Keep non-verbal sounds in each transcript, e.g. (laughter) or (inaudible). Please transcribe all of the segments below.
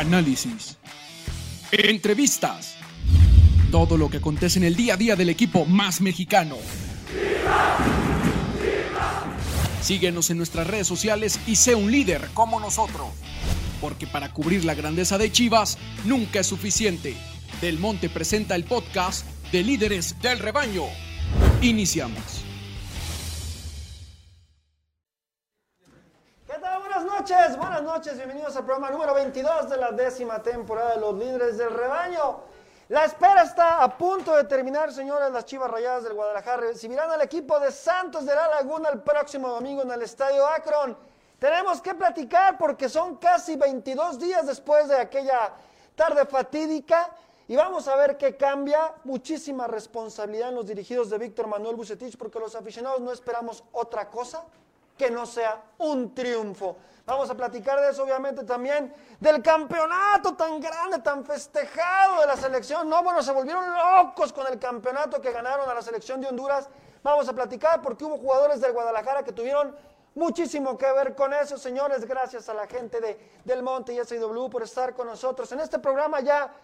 análisis, entrevistas, todo lo que acontece en el día a día del equipo más mexicano. Síguenos en nuestras redes sociales y sé un líder como nosotros. Porque para cubrir la grandeza de Chivas nunca es suficiente. Del Monte presenta el podcast de líderes del rebaño. Iniciamos. Buenas noches, bienvenidos al programa número 22 de la décima temporada de los líderes del rebaño. La espera está a punto de terminar, señores. Las Chivas Rayadas del Guadalajara recibirán al equipo de Santos de la Laguna el próximo domingo en el Estadio Akron. Tenemos que platicar porque son casi 22 días después de aquella tarde fatídica y vamos a ver qué cambia. Muchísima responsabilidad en los dirigidos de Víctor Manuel Bucetich porque los aficionados no esperamos otra cosa que no sea un triunfo. Vamos a platicar de eso, obviamente, también del campeonato tan grande, tan festejado de la selección. No, bueno, se volvieron locos con el campeonato que ganaron a la selección de Honduras. Vamos a platicar porque hubo jugadores del Guadalajara que tuvieron muchísimo que ver con eso, señores. Gracias a la gente de Del Monte y SIW por estar con nosotros en este programa ya.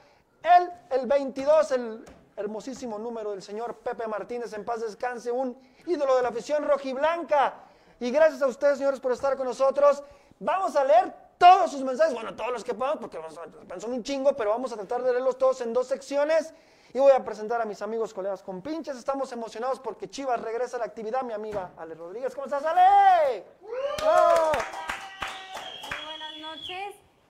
El, el 22, el hermosísimo número del señor Pepe Martínez, en paz descanse, un ídolo de la afición rojiblanca. Y gracias a ustedes, señores, por estar con nosotros. Vamos a leer todos sus mensajes, bueno, todos los que podamos, porque son un chingo, pero vamos a tratar de leerlos todos en dos secciones. Y voy a presentar a mis amigos, colegas con pinches. Estamos emocionados porque Chivas regresa a la actividad. Mi amiga Ale Rodríguez, ¿cómo estás, Ale? ¡Oh!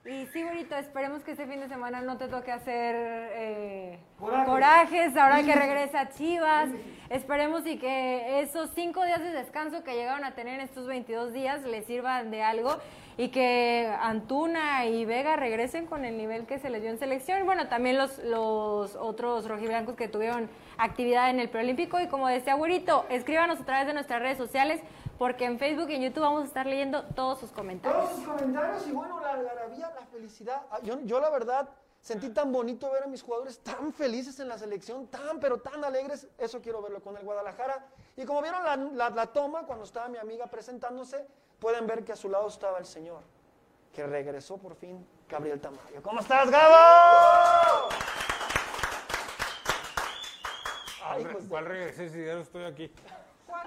Y sí, bonito, esperemos que este fin de semana no te toque hacer eh, Corajes. corajes ahora que (laughs) regresa Chivas. Esperemos y que esos cinco días de descanso que llegaron a tener estos 22 días les sirvan de algo y que Antuna y Vega regresen con el nivel que se les dio en selección. Bueno, también los, los otros rojiblancos que tuvieron actividad en el preolímpico. Y como decía Güerito, escríbanos a través de nuestras redes sociales porque en Facebook y en YouTube vamos a estar leyendo todos sus comentarios. Todos sus comentarios y bueno, la algarabía, la felicidad. Ah, Yo, yo la verdad sentí tan bonito ver a mis jugadores tan felices en la selección, tan pero tan alegres. Eso quiero verlo con el Guadalajara. Y como vieron la, la- la toma cuando estaba mi amiga presentándose, pueden ver que a su lado estaba el señor, que regresó por fin, Gabriel Tamayo. ¿Cómo estás, Gabo? Ay, ¿Cuál, hijos de- cuál regresé si ya no estoy aquí?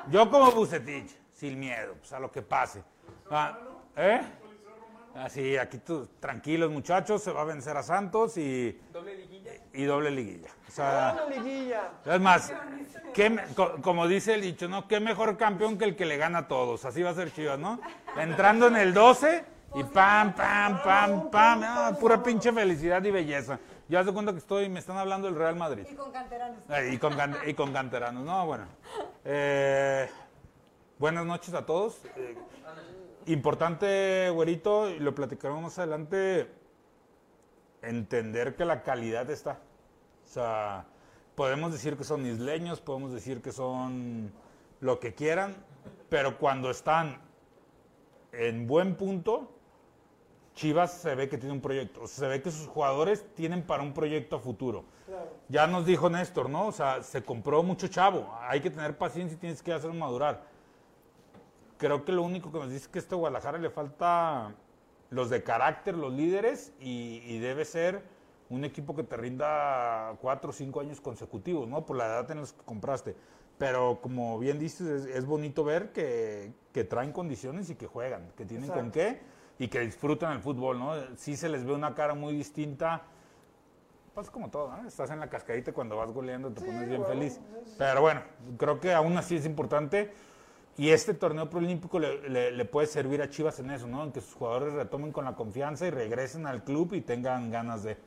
Yo como Bucetich, sin miedo, pues a lo que pase. Ah, ¿Eh? Así, aquí tú, tranquilos muchachos, se va a vencer a Santos y... ¿Doble liguilla? Y doble liguilla. O sea, Una liguilla. es más, ¿qué me- co- como dice el dicho, ¿no? ¿Qué mejor campeón que el que le gana a todos? Así va a ser Chivas, ¿no? Entrando en el 12 y pam, pam, pam, pam, ah, pura pinche felicidad y belleza. Ya se cuenta que estoy, me están hablando del Real Madrid. Y con canteranos. Eh, Y con, can- y con canteranos. No, bueno. Eh, buenas noches a todos. Eh, importante, güerito, y lo platicaremos más adelante, entender que la calidad está. O sea, podemos decir que son isleños, podemos decir que son lo que quieran, pero cuando están en buen punto, Chivas se ve que tiene un proyecto. O sea, se ve que sus jugadores tienen para un proyecto a futuro. Ya nos dijo Néstor, ¿no? O sea, se compró mucho chavo. Hay que tener paciencia y tienes que hacerlo madurar. Creo que lo único que nos dice es que a este Guadalajara le falta los de carácter, los líderes, y, y debe ser un equipo que te rinda cuatro o cinco años consecutivos, ¿no? Por la edad en la que compraste. Pero como bien dices, es, es bonito ver que, que traen condiciones y que juegan, que tienen con qué y que disfrutan el fútbol, ¿no? Sí se les ve una cara muy distinta. Pues como todo, ¿no? Estás en la cascadita y cuando vas goleando te pones bien feliz. Pero bueno, creo que aún así es importante. Y este torneo proolímpico le, puede servir a Chivas en eso, ¿no? En que sus jugadores retomen con la confianza y regresen al club y tengan ganas de.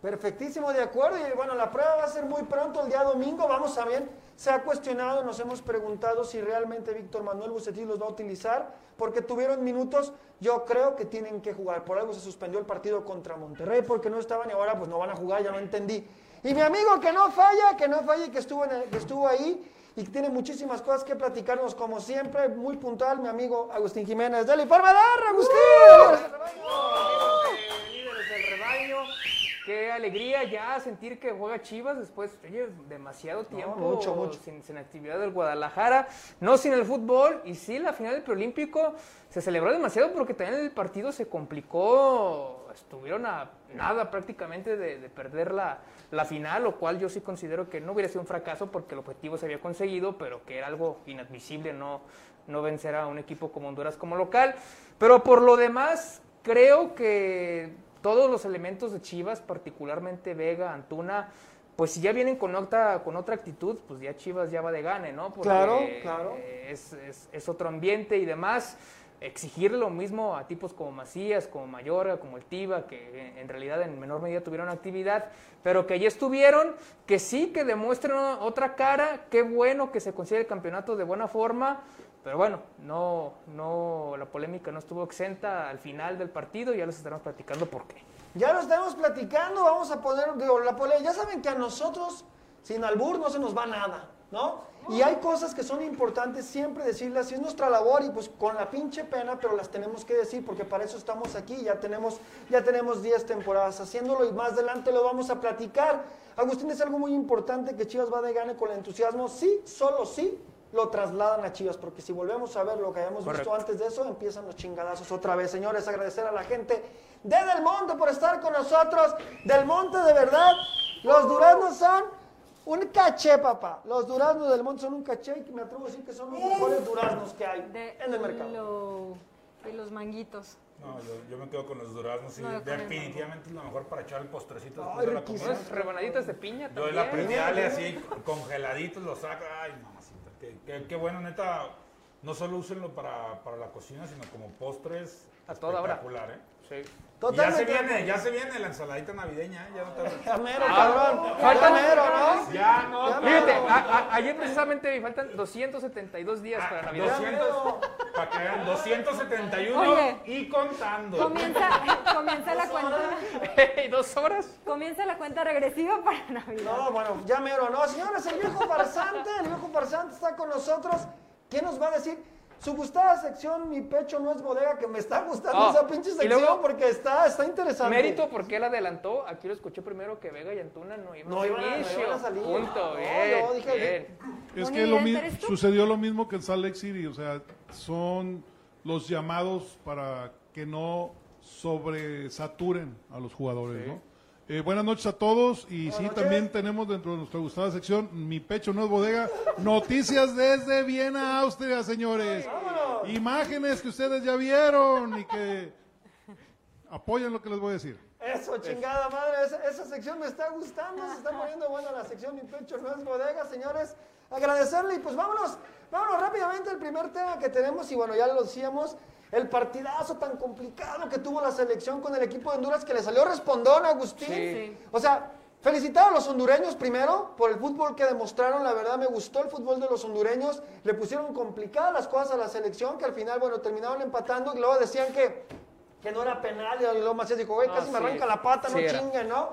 Perfectísimo, de acuerdo. Y bueno, la prueba va a ser muy pronto, el día domingo. Vamos a ver. Se ha cuestionado, nos hemos preguntado si realmente Víctor Manuel Bucetich los va a utilizar, porque tuvieron minutos. Yo creo que tienen que jugar. Por algo se suspendió el partido contra Monterrey, porque no estaban y ahora pues no van a jugar, ya no entendí. Y mi amigo que no falla, que no falla y que que estuvo ahí y que tiene muchísimas cosas que platicarnos, como siempre, muy puntual, mi amigo Agustín Jiménez. ¡Dale, informe dar, Agustín! líderes del rebaño. Qué alegría ya sentir que juega Chivas después, oye, demasiado tiempo mucho, mucho. Sin, sin actividad del Guadalajara, no sin el fútbol, y sí, la final del preolímpico se celebró demasiado porque también el partido se complicó, estuvieron a nada prácticamente de, de perder la, la final, lo cual yo sí considero que no hubiera sido un fracaso porque el objetivo se había conseguido, pero que era algo inadmisible no, no vencer a un equipo como Honduras como local. Pero por lo demás, creo que todos los elementos de Chivas, particularmente Vega, Antuna, pues si ya vienen con otra, con otra actitud, pues ya Chivas ya va de gane, ¿no? Porque Claro, claro. Es, es- es otro ambiente y demás. Exigir lo mismo a tipos como Macías, como Mayorga, como el Tiva, que en realidad en menor medida tuvieron actividad, pero que ya estuvieron, que sí, que demuestren otra cara, qué bueno que se consigue el campeonato de buena forma, pero bueno, no, no, la polémica no estuvo exenta al final del partido, ya les estaremos platicando por qué. Ya lo estamos platicando, vamos a poner, digo, la pole- Ya saben que a nosotros, sin albur, no se nos va nada, ¿no? Y hay cosas que son importantes siempre decirlas, y es nuestra labor, y pues con la pinche pena, pero las tenemos que decir, porque para eso estamos aquí, ya tenemos, ya tenemos 10 temporadas haciéndolo, y más adelante lo vamos a platicar. Agustín, es algo muy importante que Chivas va de gane con el entusiasmo, sí, solo sí, lo trasladan a Chivas, porque si volvemos a ver lo que habíamos visto antes de eso, empiezan los chingadazos otra vez. Señores, agradecer a la gente de Del Monte por estar con nosotros. Del Monte, de verdad, los duraznos son un caché, papá. Los duraznos del Monte son un caché y me atrevo a decir que son los mejores duraznos que hay De en el mercado. lo- de los manguitos. No, yo, yo me quedo con los duraznos y No, yo definitivamente es lo mejor para echar el postrecito Ay, después de la comida. Rebanaditas de piña Yo también. la prediale así, congeladitos, lo saco. Ay, mamacita. Qué, qué- qué bueno, neta. No solo úsenlo para, para la cocina, sino como postres. A toda hora. espectacular, ¿eh? Sí. Y ya se Totalmente. viene, ya se viene la ensaladita navideña, ¿eh? Ya no te... Ya mero, Ah, cabrón. faltan- mero, ¿no? Ya no. Ya Fíjate, mero. a- a- ayer precisamente me faltan 272 días para Navidad. 200, para que vean, 271 Oye. y contando. Comienza, (laughs) comienza la cuenta, (laughs) ¿Y dos horas? comienza la cuenta regresiva para Navidad. No, bueno, ya mero, ¿no? Señores, el viejo farsante, el viejo farsante está con nosotros. ¿Qué nos va a decir? Su gustada sección, Mi Pecho No es Bodega, que me está gustando Oh, esa pinche sección luego- porque está, está interesante. Mérito porque él adelantó. Aquí lo escuché primero que Vega y Antuna no iban No a iban a- no inicio. iban a salir. Punto. No, bien, dije- bien. Es que lo sucedió lo mismo que en Salt Lake City, o sea, son los llamados para que no sobresaturen a los jugadores, ¿no? Eh, buenas noches a todos y sí, noches. también tenemos dentro de nuestra gustada sección Mi Pecho No es Bodega, noticias desde Viena, Austria, señores. Imágenes que ustedes ya vieron y que apoyan lo que les voy a decir. Eso, chingada madre, esa, esa sección me está gustando, se está poniendo buena la sección Mi Pecho No es Bodega, señores. Agradecerle y pues vámonos, vámonos rápidamente al primer tema que tenemos y bueno, ya lo decíamos, el partidazo tan complicado que tuvo la selección con el equipo de Honduras que le salió respondón a Agustín. Sí. O sea, felicitar a los hondureños primero por el fútbol que demostraron, la verdad me gustó el fútbol de los hondureños, le pusieron complicadas las cosas a la selección que al final, bueno, terminaron empatando y luego decían que, que no era penal y luego Macías dijo, güey, casi me sí. arranca la pata, no Sí era. chinguen, ¿no?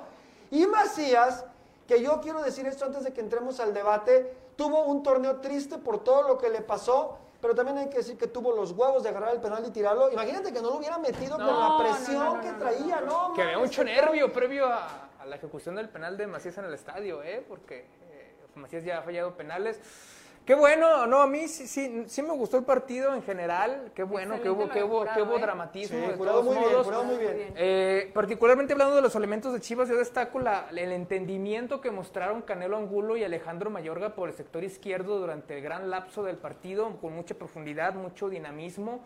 Y Macías, que yo quiero decir esto antes de que entremos al debate, tuvo un torneo triste por todo lo que le pasó, pero también hay que decir que tuvo los huevos de agarrar el penal y tirarlo. Imagínate que no lo hubiera metido con la presión no, no, que no, traía, ¿no? Que había mucho nervio previo a, a la ejecución del penal de Macías en el estadio, ¿eh? Porque eh, Macías ya ha fallado penales. Qué bueno, no, a mí sí, sí, sí me gustó el partido en general. Qué bueno que hubo, que hubo, que hubo ¿eh? dramatismo. Sí, de todos muy bien, modos. muy bien. Eh, particularmente hablando de los elementos de Chivas, yo destaco la- el entendimiento que mostraron Canelo Angulo y Alejandro Mayorga por el sector izquierdo durante el gran lapso del partido, con mucha profundidad, mucho dinamismo.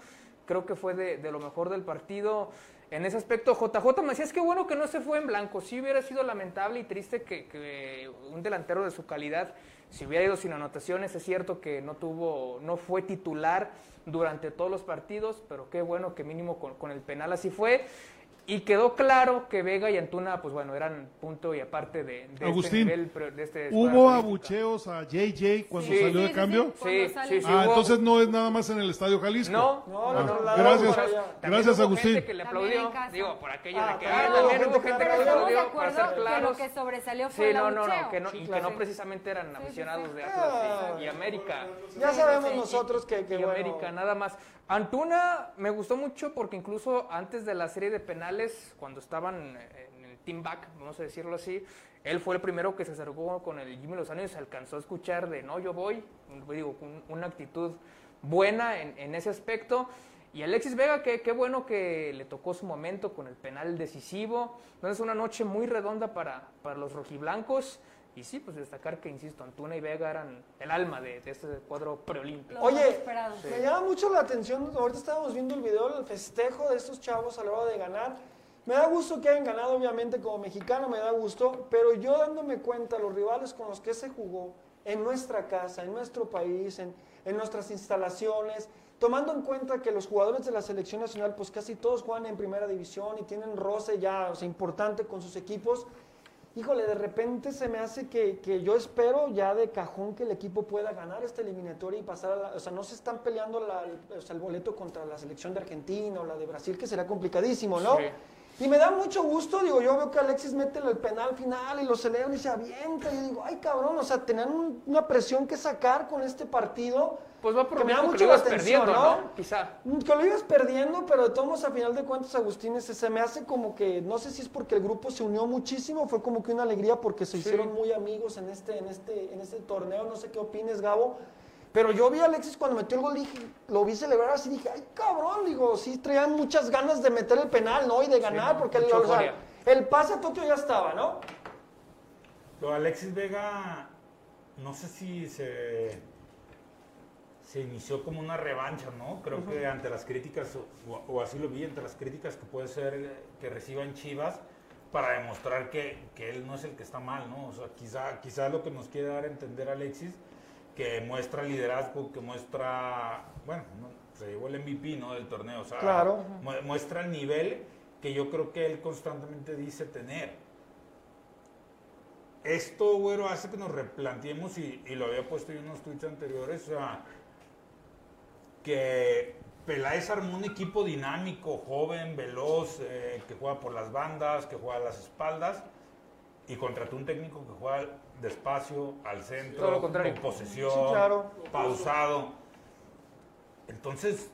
Creo que fue de, de lo mejor del partido. En ese aspecto, JJ Macías, qué bueno que no se fue en blanco. Sí hubiera sido lamentable y triste que, que un delantero de su calidad se hubiera ido sin anotaciones. Es cierto que no tuvo, no fue titular durante todos los partidos, pero qué bueno que mínimo con, con el penal así fue. Y quedó claro que Vega y Antuna, pues bueno, eran punto y aparte de, de este Agustín, nivel, pero de este ¿Hubo abucheos a JJ cuando Sí. salió de cambio? sí, Sí, sí. Ah, hubo- entonces no es nada más en el Estadio Jalisco. No, No, no, Ah, no, gracias. allá. También Gracias, hubo Agustín. gente que le aplaudió, digo, por aquello Ah, de que claro, ah, también hubo que gente que le aplaudió. Para acuerdo ser que claros. lo que sobresalió fue Sí, el no, no, no, que no, y que no precisamente eran aficionados de Ah. Atlas y, y América. Ya sabemos nosotros que, que y bueno, América, nada más. Antuna me gustó mucho porque incluso antes de la serie de penales cuando estaban en el team back, vamos a decirlo así, él fue el primero que se acercó con el Jimmy Lozano y se alcanzó a escuchar de no, yo voy, digo, una actitud buena en, en ese aspecto. Y Alexis Vega, qué bueno que le tocó su momento con el penal decisivo. Entonces, una noche muy redonda para, para los rojiblancos. Y sí, pues destacar que, insisto, Antuna y Vega eran el alma de, de este cuadro preolímpico. Oye, esperados. me llama mucho la atención, ahorita estábamos viendo el video del festejo de estos chavos a la hora de ganar. Me da gusto que hayan ganado, obviamente, como mexicano, me da gusto, pero yo dándome cuenta, los rivales con los que se jugó en nuestra casa, en nuestro país, en, en nuestras instalaciones, tomando en cuenta que los jugadores de la selección nacional, pues casi todos juegan en primera división y tienen roce ya, o sea, importante con sus equipos. Híjole, de repente se me hace que, que yo espero ya de cajón que el equipo pueda ganar esta eliminatoria y pasar a la... O sea, no se están peleando la- o sea, el boleto contra la selección de Argentina o la de Brasil, que será complicadísimo, ¿no? Sí. Y me da mucho gusto, digo, yo veo que Alexis mete el penal final y lo celebran y se avienta. Y digo, ay cabrón, o sea, tenían un- una presión que sacar con este partido. Pues va por que lo me da que lo ibas atención, perdiendo, ¿no? ¿no? Quizá. Que lo ibas perdiendo, pero de todos modos, a final de cuentas, Agustín, ese se me hace como que, no sé si es porque el grupo se unió muchísimo, fue como que una alegría porque se hicieron muy amigos en este, en este, en este torneo, no sé qué opines, Gabo. Pero yo vi a Alexis cuando metió el gol, dije, lo vi celebrar así, dije, ay cabrón, digo, sí traían muchas ganas de meter el penal, ¿no? Y de ganar, ¿no? porque el, o sea, el pase a Tokio ya estaba, ¿no? Lo de Alexis Vega, no sé si se, se inició como una revancha, ¿no? Creo que ante las críticas, o, o así lo vi, ante las críticas que puede ser eh, que reciban Chivas, para demostrar que, que él no es el que está mal, ¿no? O sea, quizá, quizá lo que nos quiere dar a entender Alexis, que muestra liderazgo, que muestra, bueno, no, se llevó el MVP, ¿no? Del torneo, o sea, Claro. mu- muestra el nivel que yo creo que él constantemente dice tener esto, güero, hace que nos replanteemos, y, y lo había puesto yo en unos tweets anteriores, o sea, que Peláez armó un equipo dinámico, joven, veloz, eh, que juega por las bandas, que juega a las espaldas, y contrató un técnico que juega despacio, al centro, Todo lo contrario. con posesión, Sí, claro. pausado. Entonces,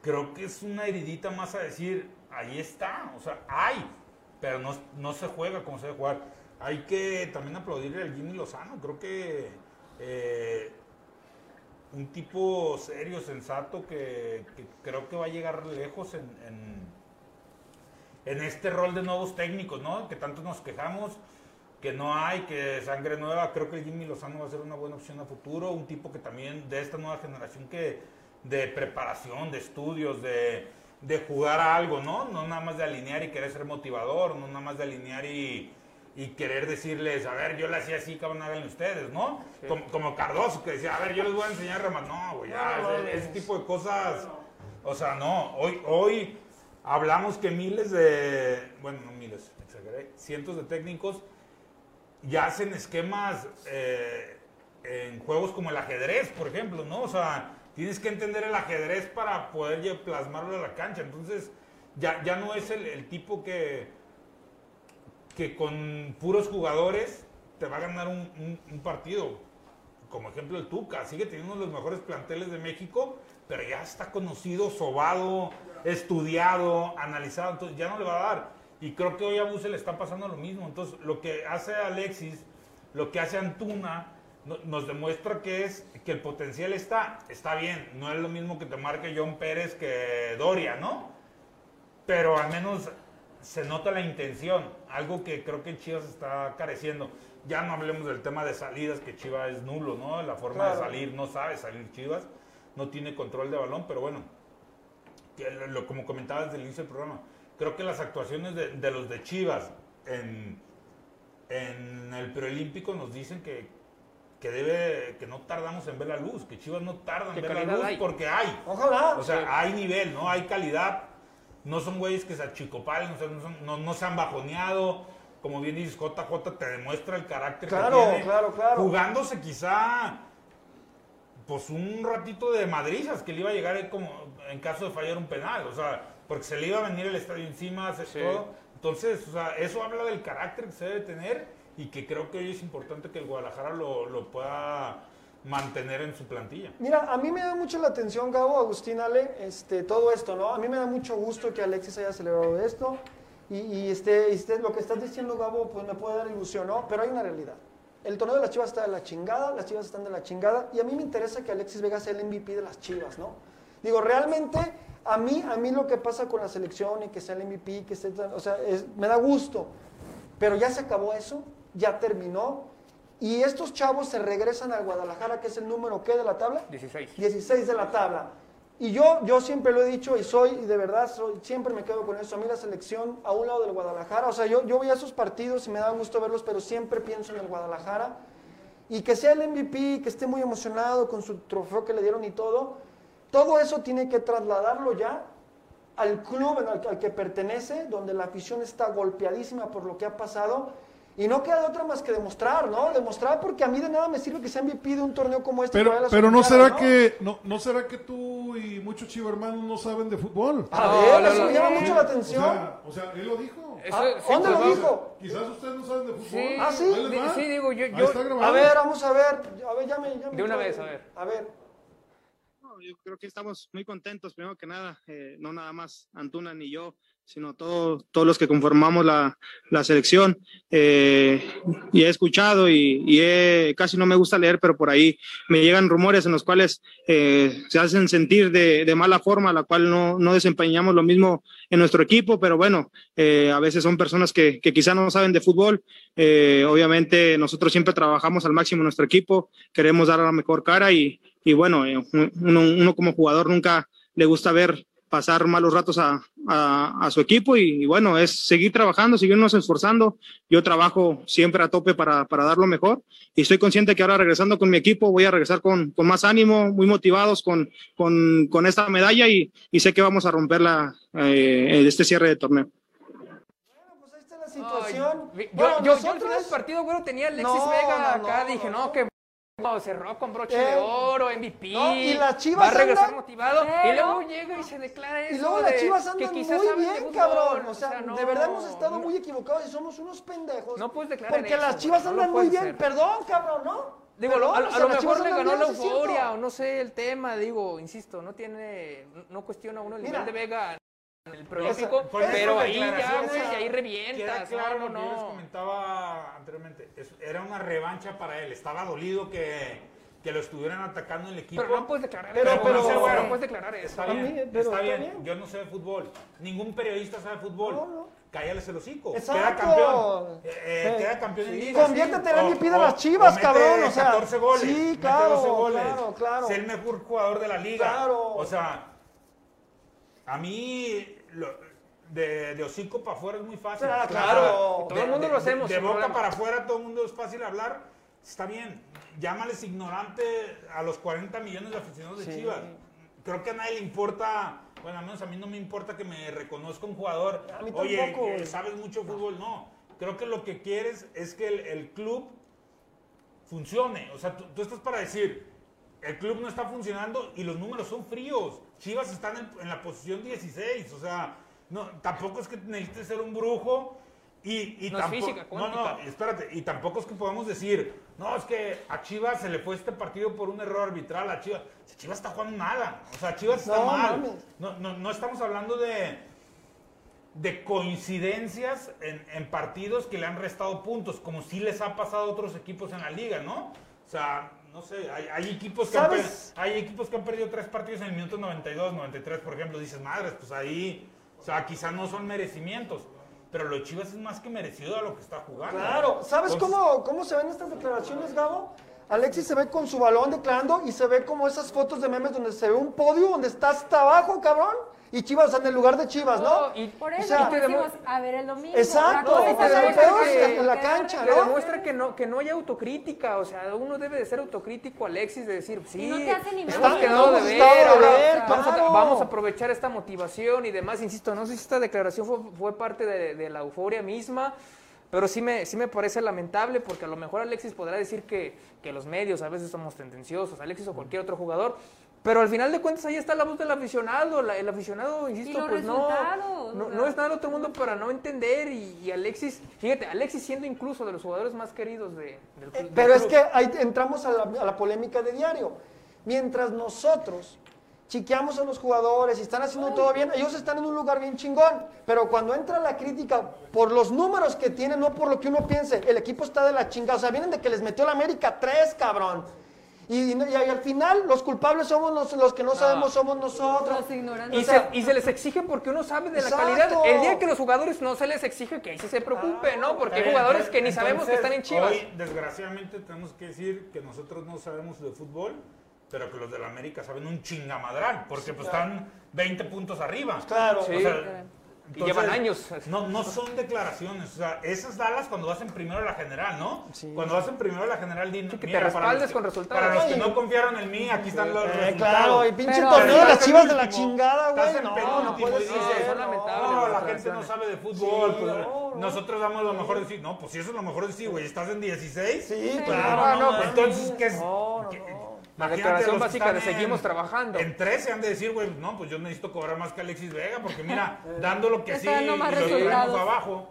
creo que es una heridita más a decir, ahí está, o sea, hay, pero no, no se juega como se debe jugar. Hay que también aplaudirle al Jimmy Lozano, creo que eh, un tipo serio, sensato, que, que creo que va a llegar lejos en, en, en este rol de nuevos técnicos, ¿no? Que tanto nos quejamos, que no hay, que sangre nueva. Creo que el Jimmy Lozano va a ser una buena opción a futuro. Un tipo que también de esta nueva generación que de preparación, de estudios, de, de jugar a algo, ¿no? No nada más de alinear y querer ser motivador, no nada más de alinear y, y querer decirles, a ver, yo le hacía así, cabrón, háganle ustedes, ¿no? Como, como Cardoso, que decía, a ver, yo les voy a enseñar a remar. No, güey, ya, No, no, ese, tipo de cosas. O sea, no, hoy, hoy hablamos que miles de, bueno, no miles, exageré, cientos de técnicos ya hacen esquemas eh, en juegos como el ajedrez, por ejemplo, ¿no? O sea, tienes que entender el ajedrez para poder plasmarlo a la cancha. Entonces, ya, ya no es el, tipo que, que con puros jugadores te va a ganar un partido. Como ejemplo el Tuca, sigue teniendo uno de los mejores planteles de México, pero ya está conocido, sobado, estudiado, analizado, entonces ya no le va a dar. Y creo que hoy a Buse le está pasando lo mismo. Entonces, lo que hace Alexis, lo que hace Antuna, no- nos demuestra que es que el potencial está, está bien. No es lo mismo que te marque John Pérez que Doria, ¿no? Pero al menos se nota la intención, algo que creo que Chivas está careciendo. Ya no hablemos del tema de salidas, que Chivas es nulo, ¿no? La forma Claro. de salir, no sabe salir Chivas, no tiene control de balón, pero bueno, que lo, lo- como comentaba desde el inicio del programa, creo que las actuaciones de, de los de Chivas en, en el preolímpico nos dicen que, que debe, que no tardamos en ver la luz, que Chivas no tarda en ¿Qué ver la luz hay? porque hay. Ojalá. O sea, hay nivel, ¿no? Hay calidad. No son güeyes que se achicopalen, o sea, no, son- no- no se han bajoneado. Como bien dices, JJ te demuestra el carácter Claro, que tiene. claro, claro. Jugándose quizá, pues un ratito de madrizas que le iba a llegar como en caso de fallar un penal. O sea, porque se le iba a venir el estadio encima, hacer Sí. todo. Entonces, o sea, eso habla del carácter que se debe tener y que creo que hoy es importante que el Guadalajara lo, lo pueda mantener en su plantilla. Mira, a mí me da mucho la atención, Gabo, Agustín, Ale, este, todo esto, ¿no? A mí me da mucho gusto que Alexis haya celebrado esto. Y, y, este, y este, lo que estás diciendo, Gabo, pues me puede dar ilusión, ¿no? Pero hay una realidad. El torneo de las Chivas está de la chingada, las Chivas están de la chingada. Y a mí me interesa que Alexis Vega sea el MVP de las Chivas, ¿no? Digo, realmente, a mí, a mí lo que pasa con la selección y que sea el MVP, que esté, o sea, es- me da gusto. Pero ya se acabó eso, ya terminó. Y estos chavos se regresan al Guadalajara, que es el número ¿qué de la tabla? 16. 16 de la tabla. Y yo, yo siempre lo he dicho y soy, y de verdad, soy, siempre me quedo con eso. A mí la selección a un lado del Guadalajara, o sea, yo, yo voy a esos partidos y me da gusto verlos, pero siempre pienso en el Guadalajara. Y que sea el MVP, que esté muy emocionado con su trofeo que le dieron y todo, todo eso tiene que trasladarlo ya al club en al, al que pertenece, donde la afición está golpeadísima por lo que ha pasado. Y no queda de otra más que demostrar, ¿no? Demostrar porque a mí de nada me sirve que sea MVP de un torneo como este. Pero, pero no será que no, no será que tú y muchos chivo hermanos no saben de fútbol. A ver, no, eso no, me llama no. mucho la O atención. sea, o sea, él lo dijo. Eso- Ah, sí, ¿Dónde lo pues, dijo? Quizás ustedes no saben de fútbol. Sí, Ah, ¿sí? Sí, digo, yo- yo-. A ver, vamos a ver. A ver, ya me, ya me De una trae. vez, a ver. A ver. Yo creo que estamos muy contentos, primero que nada, eh, no nada más Antuna ni yo, sino todos todos los que conformamos la, la selección. Eh, y he escuchado y, y casi no me gusta leer, pero por ahí me llegan rumores en los cuales eh, se hacen sentir de, de mala forma, la cual no, no desempeñamos lo mismo en nuestro equipo, pero bueno, eh, a veces son personas que, que quizá no saben de fútbol. Obviamente nosotros siempre trabajamos al máximo nuestro equipo, queremos dar la mejor cara y, y bueno, uno como jugador nunca le gusta ver pasar malos ratos a, a, a su equipo y, y bueno, es seguir trabajando, seguirnos esforzando. Yo trabajo siempre a tope para, para dar lo mejor y estoy consciente que ahora regresando con mi equipo voy a regresar con, con más ánimo, muy motivados con, con, con esta medalla y, y sé que vamos a romperla eh, en este cierre de torneo. Bueno, pues ahí está la situación. Ay, yo, Bueno, yo, yo al nosotros- final del partido, güey, tenía Alexis No, Vega acá. no, dije, no. no, que cerró con broche Eh, de oro, MVP. no, y las Chivas Va a regresar andan- motivado. Y luego llega y se declara eso. Y luego las chivas andan muy bien, fútbol. cabrón. O sea, no, de verdad hemos estado no. muy equivocados y somos unos pendejos. No puedes declarar Porque eso, las chivas andan muy bien. Perdón, cabrón, ¿no? Digo, Perdón, a, a o sea, lo mejor le ganó la euforia o no sé el tema, digo, insisto, no tiene, no cuestiona uno el Mira. nivel de Vega el eso pero ahí ya, güey, y ahí Queda revientas, claro no, lo que yo les no, no. comentaba anteriormente. es- era una revancha para él. Estaba dolido que, que lo estuvieran atacando en el equipo. Pero no puedes declarar Pero- eso, pero- no, pero- no puedes declarar eso. Está bien, mí, pero está, está bien. bien. Yo no sé de fútbol. Ningún periodista sabe de fútbol. No, no. Cállales el hocico. Exacto. Queda campeón. Eh, eh, Sí. queda campeón en liga. Conviértete en O- MVP de o- las Chivas, o cabrón, o sea, 14 goles. sí, mete claro, 12 goles. claro, claro. Ser el mejor jugador de la liga. Claro. O sea, a mí lo- de, de hocico para afuera es muy fácil. Ah, claro. Todo el mundo lo hacemos, De, boca problema. para afuera todo el mundo es fácil hablar. Está bien. Llámales ignorante a los 40 millones de aficionados de Sí. Chivas. Creo que a nadie le importa, bueno, al menos a mí no me importa que me reconozca un jugador. A mí Oye, tampoco, que sabes mucho fútbol. No. Creo que lo que quieres es que el, el club funcione. O sea, tú, tú estás para decir, el club no está funcionando y los números son fríos. Chivas están en, en la posición 16. O sea, no, tampoco es que necesites ser un brujo. Y, y No es tampoco, física no, no, espérate, y tampoco es que podamos decir, no, es que a Chivas se le fue este partido por un error arbitral a Chivas. Si Chivas está jugando nada, o sea, Chivas está No, mal. No, no, no estamos hablando de, de coincidencias en, en partidos que le han restado puntos, como si les ha pasado a otros equipos en la liga, ¿no? O sea, no sé, hay, hay equipos que han, hay equipos que han perdido tres partidos en el minuto 92, 93, por ejemplo, dices, madres, pues ahí, o sea, quizás no son merecimientos, pero lo de Chivas es más que merecido a lo que está jugando. Claro, ¿sabes Entonces, cómo, cómo se ven estas declaraciones, Gabo? Alexis se ve con su balón declarando y se ve como esas fotos de memes donde se ve un podio donde está hasta abajo, cabrón. Y Chivas, o sea, en el lugar de Chivas, ¿no? No, y- Por O eso sea, te decimos, a ver, el domingo. Exacto, La cosa o sea, es el que- pedo es que- en la cancha, Le ¿no? demuestra que no, que no hay autocrítica, o sea, uno debe de ser autocrítico, Alexis, de decir, sí, Y no te hace ni hemos quedado de ver, de vamos, a, claro. vamos a aprovechar esta motivación y demás, insisto, no sé si esta declaración fue, fue parte de, de la euforia misma, pero sí me, sí me parece lamentable porque a lo mejor Alexis podrá decir que, que los medios a veces somos tendenciosos, Alexis o cualquier otro jugador, Pero al final de cuentas ahí está la voz del aficionado. la- el aficionado, insisto, pues no, no, no es nada del otro mundo para no entender. Y, y Alexis, fíjate, Alexis siendo incluso de los jugadores más queridos de, del, Eh, del Pero es club. que ahí entramos a la, a la polémica de diario. Mientras nosotros chiqueamos a los jugadores y están haciendo todo bien, ellos están en un lugar bien chingón. Pero cuando entra la crítica por los números que tienen, no por lo que uno piense, el equipo está de la chingada. O sea, vienen de que les metió la América 3, cabrón. Y, y- y al final los culpables somos los, los que no sabemos, somos nosotros. Los ignorantes. Y, O sea, se, y se les exige porque uno sabe de la calidad. El día que los jugadores no se les exige que ahí sí se preocupe, ¿no? Porque hay jugadores que ni sabemos que están en Chivas. Hoy, desgraciadamente, tenemos que decir que nosotros no sabemos de fútbol, pero que los de la América saben un chingamadral, porque pues están 20 puntos arriba. Claro. O Sí. Sea, Y llevan años. No, no son declaraciones, o sea, esas dalas cuando vas en primero a la general, ¿no? Sí. Cuando vas en primero a la general, di, que te mira, para respaldes los que- con resultados. Para los que no confiaron en mí, aquí están los Eh, resultados. claro, y pinche torneo de las chivas de la chingada, estás güey. en No, penúltimo y dices, no. lamentables No, la gente no sabe de fútbol. Sí, pues, no, no. Nosotros damos lo mejor de sí. No, pues si eso es lo mejor de sí, güey. Estás en 16. Sí, Pues, claro. no, no, entonces, ¿qué es? No, no, ¿Qué- no. La Imagínate declaración básica de seguimos en- trabajando. En 13 han de decir, güey, no, pues yo necesito cobrar más que Alexis Vega, porque mira, (laughs) dando lo que sí, lo traemos resultados. abajo.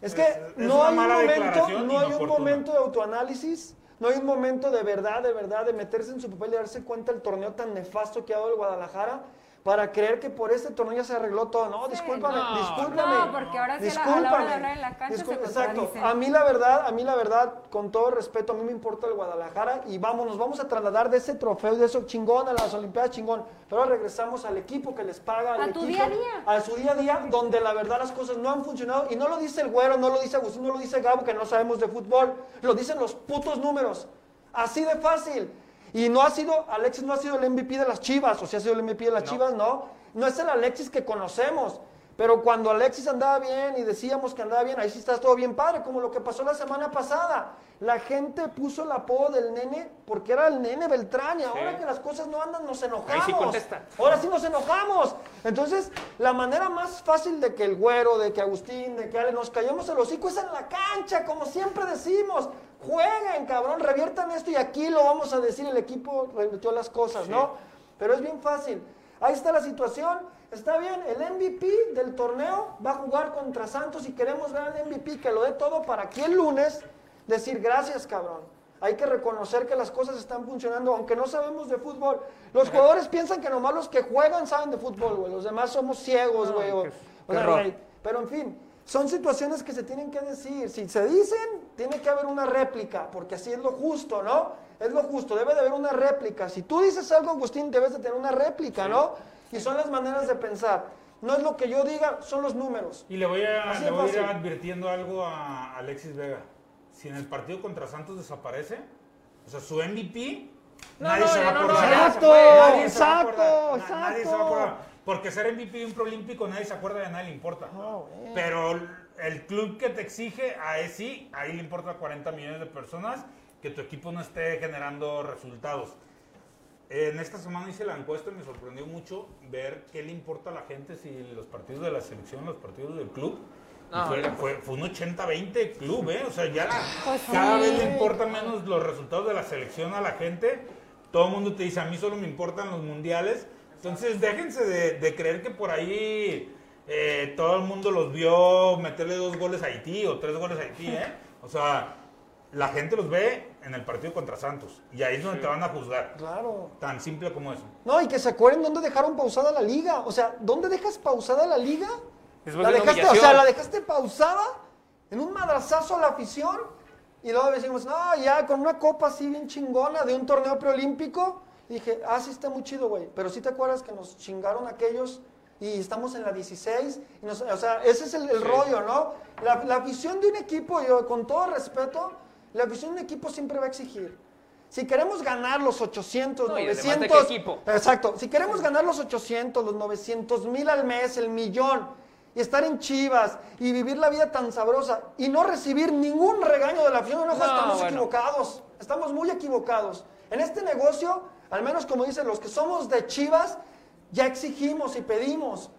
Es que Es- es no una hay momento, no hay un momento de autoanálisis, no hay un momento de verdad, de verdad, de meterse en su papel y darse cuenta del torneo tan nefasto que ha dado el Guadalajara para creer que por este torneo ya se arregló todo. No, discúlpame, no, discúlpame. no, porque ahora sí a la- a la hora de hablar en la cancha se Exacto. A mí la verdad, a mí la verdad, con todo respeto, a mí me importa el Guadalajara y vamos, nos vamos a trasladar de ese trofeo, de eso chingón a las Olimpiadas chingón. Pero regresamos al equipo que les paga, al A tu equipo, día a día. a su día a día, donde la verdad las cosas no han funcionado. Y no lo dice el güero, no lo dice Agustín, no lo dice Gabo, que no sabemos de fútbol. Lo dicen los putos números. Así de fácil. Y no ha sido, Alexis no ha sido el MVP de las Chivas, o sea, ha sido el MVP de las Chivas, no. No es el Alexis que conocemos. Pero cuando Alexis andaba bien y decíamos que andaba bien, ahí sí está todo bien padre, como lo que pasó la semana pasada. La gente puso el apodo del nene porque era el nene Beltrán y ahora que las cosas no andan nos enojamos. Ahí sí contesta. Ahora sí nos enojamos. Entonces, la manera más fácil de que el güero, de que Agustín, de que Ale nos callemos el hocico es en la cancha, como siempre decimos. Jueguen, cabrón, reviertan esto y aquí lo vamos a decir, el equipo revirtió las cosas, ¿no? Pero es bien fácil. Ahí está la situación. Está bien, el MVP del torneo va a jugar contra Santos y queremos ver al MVP que lo dé todo para aquí el lunes decir gracias, cabrón. Hay que reconocer que las cosas están funcionando, aunque no sabemos de fútbol. Los jugadores piensan que nomás los que juegan saben de fútbol, güey. Los demás somos ciegos, o sea, güey, Pero en fin, son situaciones que se tienen que decir. Si se dicen, tiene que haber una réplica, porque así es lo justo, ¿no? Es lo justo, debe de haber una réplica. Si tú dices algo, Agustín, debes de tener una réplica, ¿no? Y son las maneras de pensar. No es lo que yo diga, son los números. Y le voy a, le de voy a ir advirtiendo algo a Alexis Vega. Si en el partido contra Santos desaparece, o sea, su MVP, No, nadie no, se va a no, no, acordar. Exacto, se fue, Nadie se va a acordar. exacto, Na- Nadie se va a exacto. acordar. Porque ser MVP de un preolímpico nadie se acuerda y a nadie le importa. No. Pero el club que te exige, ahí sí, ahí le importa a 40 millones de personas que tu equipo no esté generando resultados. En esta semana hice la encuesta y me sorprendió mucho ver qué le importa a la gente si los partidos de la selección, los partidos del club. No, fue, ya. fue, fue un 80-20 club, ¿eh? O sea, ya Pues cada sí. vez le importan menos los resultados de la selección a la gente. Todo el mundo te dice, a mí solo me importan los mundiales. Entonces, déjense de, de creer que por ahí eh, todo el mundo los vio meterle dos goles a Haití o tres goles a Haití, ¿eh? O sea, la gente los ve en el partido contra Santos. Y ahí es donde te van a juzgar. Claro. Tan simple como eso. No, y que se acuerden dónde dejaron pausada la liga. O sea, ¿dónde dejas pausada la liga? Después la de dejaste, o sea, la dejaste pausada en un madrazazo a la afición. Y luego decimos, no, ya con una copa así bien chingona de un torneo preolímpico. Y dije, ah, sí está muy chido, güey. Pero sí te acuerdas que nos chingaron aquellos y estamos en la 16. y nos- o sea, ese es el, el rollo, ¿no? La, la afición de un equipo, yo con todo respeto, la afición de un equipo siempre va a exigir. Si queremos ganar los 800, No, y además, ¿de qué 900... equipo? Exacto. Si queremos ganar los 800, los 900 mil al mes, el millón, y estar en Chivas y vivir la vida tan sabrosa y no recibir ningún regaño de la afición, no, No, estamos bueno. equivocados. Estamos muy equivocados. En este negocio, al menos como dicen los que somos de Chivas, ya exigimos y pedimos.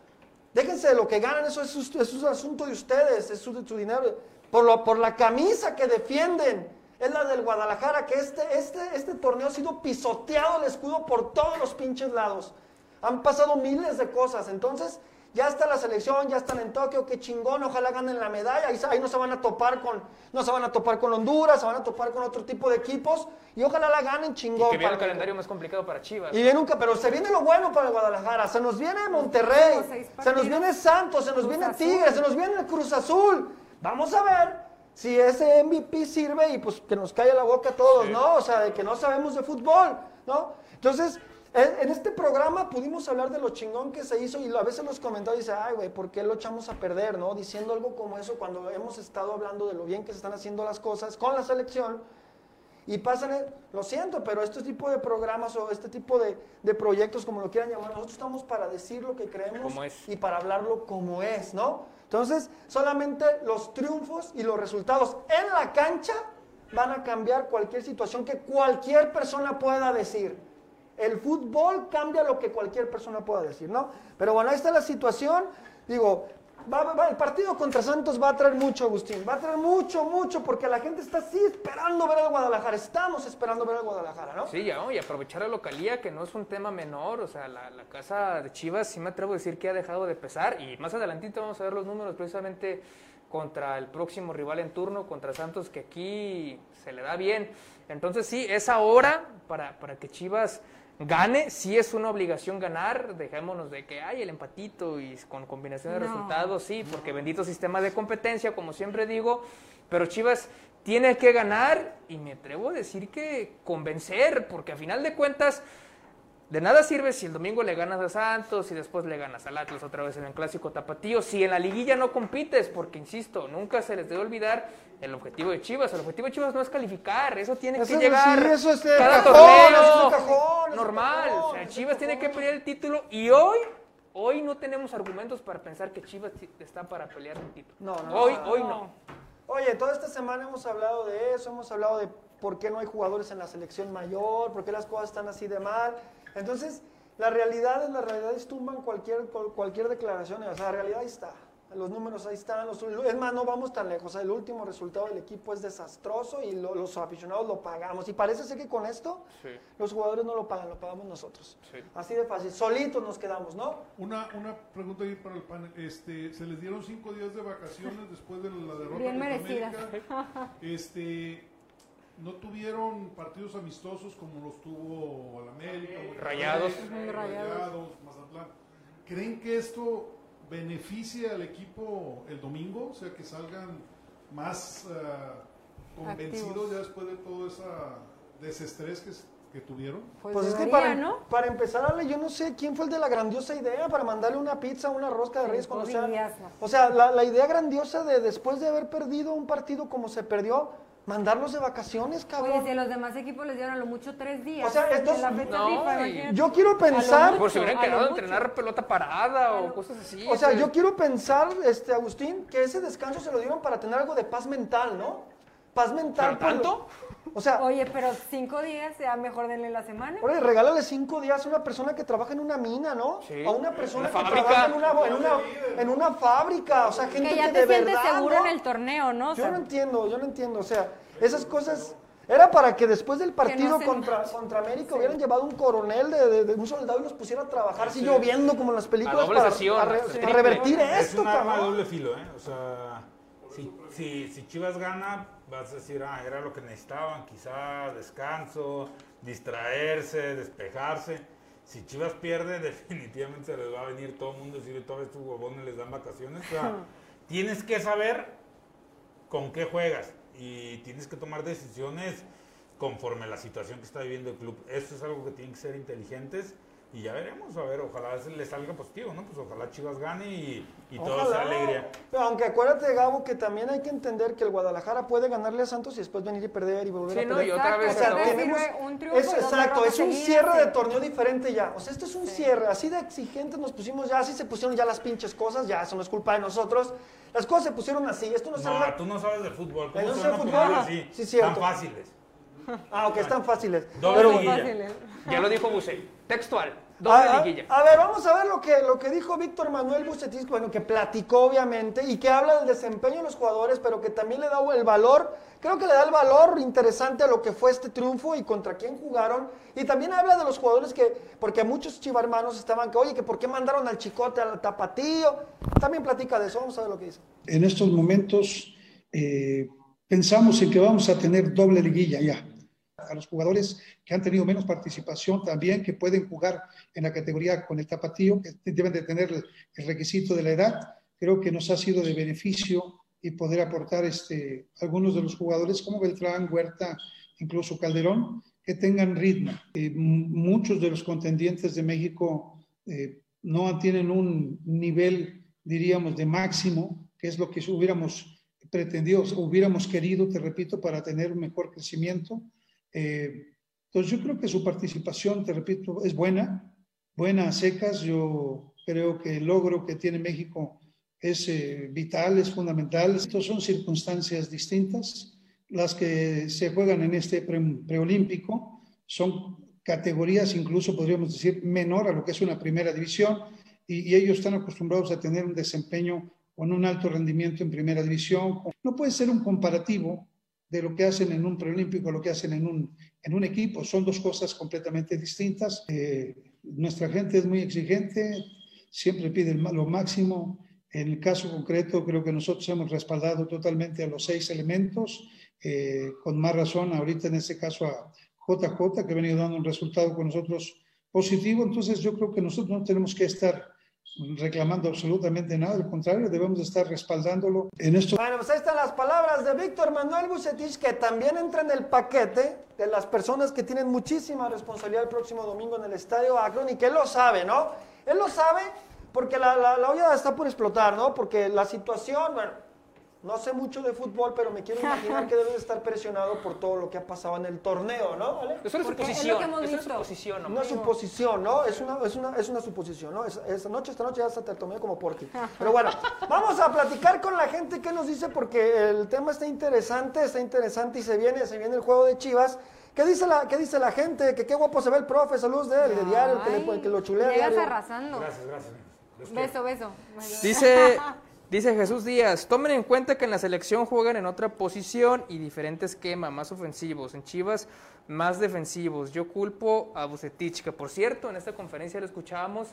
Déjense de lo que ganan, eso es, eso asunto de ustedes, es su, su dinero. Por, lo- por la camisa que defienden, es la del Guadalajara, que este, este, este torneo ha sido pisoteado el escudo por todos los pinches lados. Han pasado miles de cosas, entonces ya está la selección, ya están en Tokio, qué chingón, ojalá ganen la medalla, ahí, ahí no se van a topar con, no se van a topar con Honduras, se van a topar con otro tipo de equipos, y ojalá la ganen chingón. Que viene para el calendario más complicado para Chivas. y viene un ca- pero se viene lo bueno para el Guadalajara. Se nos viene Monterrey, se nos viene Santos, se nos Cruz viene. Tigres, se nos viene el Cruz Azul. Vamos a ver si ese MVP sirve y pues que nos calle la boca a todos, ¿no? O sea, de que no sabemos de fútbol, ¿no? Entonces, en, este programa pudimos hablar de lo chingón que se hizo y a veces los comentarios dicen, ay, güey, ¿por qué lo echamos a perder, no? Diciendo algo como eso cuando hemos estado hablando de lo bien que se están haciendo las cosas con la selección. Y pasan, el- lo siento, pero este tipo de programas o este tipo de, de proyectos, como lo quieran llamar, nosotros estamos para decir lo que creemos y para hablarlo como es, ¿no? Entonces, solamente los triunfos y los resultados en la cancha van a cambiar cualquier situación que cualquier persona pueda decir. El fútbol cambia lo que cualquier persona pueda decir, ¿no? Pero bueno, ahí está la situación. Digo, va- el partido contra Santos va a traer mucho, Agustín. Va a traer mucho, mucho, porque la gente está así esperando ver al Guadalajara. Estamos esperando ver al Guadalajara, ¿no? Sí, ya, y aprovechar la localía, que no es un tema menor, o sea, la, la casa de Chivas sí me atrevo a decir que ha dejado de pesar, y más adelantito vamos a ver los números precisamente contra el próximo rival en turno, contra Santos, que aquí se le da bien. Entonces sí, es ahora para, para que Chivas gane, sí es una obligación ganar, dejémonos de que hay el empatito y con combinación de No. resultados, sí, porque bendito sistema de competencia, como siempre digo, pero Chivas tiene que ganar y me atrevo a decir que convencer, porque a final de cuentas de nada sirve si el domingo le ganas a Santos y después le ganas al Atlas otra vez en el clásico tapatío, si en la liguilla no compites, porque insisto, nunca se les debe olvidar el objetivo de Chivas, el objetivo de Chivas no es calificar, eso tiene Eso que llegar sí, eso es cada cajón, torneo, es normal, cajón, o sea, Chivas tiene que pelear el título y hoy Hoy no tenemos argumentos para pensar que Chivas está para pelear un título. No, no, Hoy, no, hoy no. Oye, toda esta semana hemos hablado de eso, hemos hablado de por qué no hay jugadores en la selección mayor, por qué las cosas están así de mal. Entonces, la realidad es la realidad es tumban cualquier, cual- cualquier declaración. O sea, la realidad ahí está. Los números ahí están. los- es más, no vamos tan lejos. O sea, el último resultado del equipo es desastroso y lo- los aficionados lo pagamos. Y parece ser que con esto Sí. los jugadores no lo pagan, lo pagamos nosotros. Sí. Así de fácil. Solitos nos quedamos, ¿no? Una, una pregunta ahí para el panel. Este, se les dieron cinco días de vacaciones después de la derrota Bien merecidas. América. (laughs) Este, no tuvieron partidos amistosos como los tuvo el América, Rayados. Rayados. Rayados, Mazatlán. ¿Creen que esto beneficie al equipo el domingo? O sea, que salgan más ah, convencidos Activos. ya después de todo ese desestrés que, tuvieron. Pues, Pues es que para, ¿no? para empezar, Ale, yo no sé quién fue el de la grandiosa idea para mandarle una pizza, una rosca de reyes cuando sea. O sea, la, la idea grandiosa de después de haber perdido un partido como se perdió, mandarlos de vacaciones, Oye, cabrón. si a los demás equipos les dieron a lo mucho tres días. O sea, estos- la No. Yo quiero pensar. Por si hubieran quedado a mucho. entrenar pelota parada o cosas así. o sea, pues, yo quiero pensar, este Agustín, que ese descanso se lo dieron para tener algo de paz mental, ¿no? Paz mental. ¿Pero lo- tanto? O sea, Oye, pero cinco días, ya mejor denle la semana. Oye, regálale cinco días a una persona que trabaja en una mina, ¿no? Sí. A una persona Una que fábrica. trabaja en una, en, una, en una fábrica. O sea, gente que que, ya de te sientes verdad, seguro ¿no? en el torneo, ¿no? O Yo sea, no entiendo, yo no entiendo. O sea, esas cosas... Era para que después del partido contra, contra América hubieran llevado un coronel de, de- de un soldado y los pusiera a trabajar así lloviendo como en las películas A doble para, sesión, re- a revertir Es esto, un arma de cabrón. doble filo, ¿eh? O sea, si, si, Chivas gana, vas a decir, ah, era lo que necesitaban, quizá descanso, distraerse, despejarse. Si Chivas pierde, (laughs) definitivamente se les va a venir todo el mundo a decir, todos estos huevones les dan vacaciones. O sea, tienes que saber con qué juegas y tienes que tomar decisiones conforme a la situación que está viviendo el club. Esto es algo que tienen que ser inteligentes y ya veremos, a ver, ojalá se les salga positivo, ¿no? Pues ojalá Chivas gane y, y todo sea alegría. Pero aunque acuérdate, Gabo, que también hay que entender que el Guadalajara puede ganarle a Santos y después venir y perder y volver Sí, a no, perder. y otra vez O sea, no. tenemos- un triunfo es, exacto, es un cierre de torneo diferente ya. O sea, esto es un cierre. Así de exigentes nos pusimos ya, así se pusieron ya las pinches cosas, ya eso no es culpa de nosotros. Las cosas se pusieron así. Esto no se No, tú no sabes de fútbol, ¿cómo no se van a fútbol. así? Sí, cierto. Tan fáciles. Ah, ok, están fáciles. Dos Pero de bueno, liguilla. Fácil, ¿eh? Ya lo dijo Buse. Textual. Doble a, a- liguilla. a ver, vamos a ver lo que, lo que dijo Víctor Manuel Bucetis, bueno, que platicó obviamente y que habla del desempeño de los jugadores, pero que también le da el valor, creo que le da el valor interesante a lo que fue este triunfo y contra quién jugaron. Y también habla de los jugadores que, porque muchos chivarmanos estaban que, oye, que por qué mandaron al chicote, al tapatío. También platica de eso, vamos a ver lo que dice. en estos momentos eh, pensamos en que vamos a tener doble liguilla ya. A los jugadores que han tenido menos participación también, que pueden jugar en la categoría con el tapatío, que deben de tener el, requisito de la edad, creo que nos ha sido de beneficio y poder aportar este, algunos de los jugadores como Beltrán, Huerta, incluso Calderón, que tengan ritmo. Eh, muchos de los contendientes de México eh, no tienen un nivel, diríamos, de máximo, que es lo que hubiéramos pretendido, o hubiéramos querido, te repito, para tener un mejor crecimiento. Eh, entonces yo creo que su participación, te repito, es buena, buena a secas. Yo creo que el logro que tiene México es eh, vital, es fundamental. Estas son circunstancias distintas. Las que se juegan en este pre- preolímpico son categorías, incluso podríamos decir, menor a lo que es una primera división, y, y ellos están acostumbrados a tener un desempeño con un alto rendimiento en primera división. No puede ser un comparativo de lo que hacen en un preolímpico, lo que hacen en un, en un equipo. Son dos cosas completamente distintas. Eh, nuestra gente es muy exigente, siempre pide lo máximo. En el caso concreto, creo que nosotros hemos respaldado totalmente a los seis elementos, eh, con más razón ahorita en este caso a JJ, que ha venido dando un resultado con nosotros positivo. Entonces yo creo que nosotros no tenemos que estar reclamando absolutamente nada, al contrario, debemos de estar respaldándolo en esto. Bueno, pues ahí están las palabras de Víctor Manuel Bucetich, que también entra en el paquete de las personas que tienen muchísima responsabilidad el próximo domingo en el Estadio Akron y que él lo sabe, ¿no? Él lo sabe porque la olla está por explotar, ¿no? Porque la situación, bueno, no sé mucho de fútbol, pero me quiero imaginar que debe de estar presionado por todo lo que ha pasado en el torneo, ¿no? ¿Vale? Eso es es suposición. que hemos Eso es visto. suposición, Una nomás. suposición, ¿no? Es una, es una, es una suposición, ¿no? Es- esta noche, esta noche ya hasta te tomé como porqui. Pero bueno, vamos a platicar con la gente que nos dice, porque el tema está interesante, está interesante y se viene, se viene el juego de Chivas. ¿Qué dice la, qué dice la gente? Que qué guapo se ve el profe, saludos de él, de diario, el que, le- el que lo chulea Llegas arrasando. Gracias, gracias. Beso, beso. Dice, dice Jesús Díaz, tomen en cuenta que en la selección juegan en otra posición y diferente esquema, más ofensivos. En Chivas, más defensivos. Yo culpo a Bucetich, que por cierto, en esta conferencia lo escuchábamos,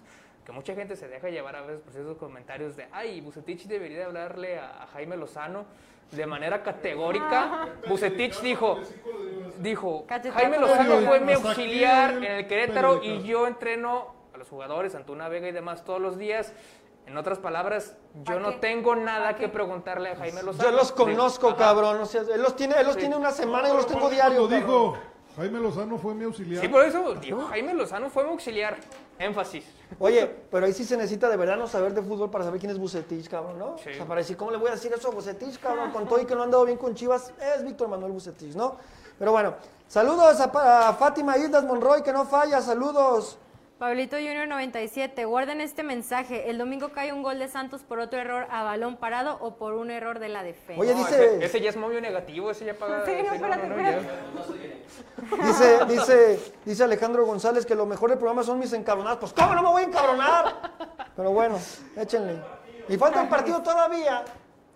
que mucha gente se deja llevar a veces por ciertos comentarios de, ay, Bucetich debería de hablarle a, a Jaime Lozano de manera categórica. Bucetich dijo, dijo. Jaime Lozano fue mi auxiliar en el Querétaro y yo entreno a los jugadores, Antuna Vega y demás todos los días. En otras palabras, yo ¿Pa no qué? tengo nada ¿Pa que preguntarle a Jaime Lozano. Yo los conozco, cabrón. O sea, él los tiene, él los tiene una semana, yo los tengo diario. Lo cabrón. dijo, Jaime Lozano fue mi auxiliar. Sí, por eso dijo Jaime Lozano fue mi auxiliar. Énfasis. Oye, pero ahí sí se necesita de verdad no saber de fútbol para saber quién es Bucetich, cabrón, ¿no? Sí. O sea, para decir, ¿cómo le voy a decir eso a Bucetich, cabrón? Con todo y que no han dado bien con Chivas, es Víctor Manuel Bucetich, ¿no? Pero bueno, saludos a, a Fátima Islas Monroy, que no falla, saludos. Pablito Junior 97, guarden este mensaje. El domingo cae un gol de Santos por otro error a balón parado o por un error de la defensa. Oye, No, dice- ese, ese ya es momio negativo, ese ya paga. Sí, no, espérate, ya. espérate. Dice, dice, dice Alejandro González que lo mejor del programa son mis encabronadas. Pues, ¿cómo no me voy a encabronar? Pero bueno, échenle. Y falta un partido todavía.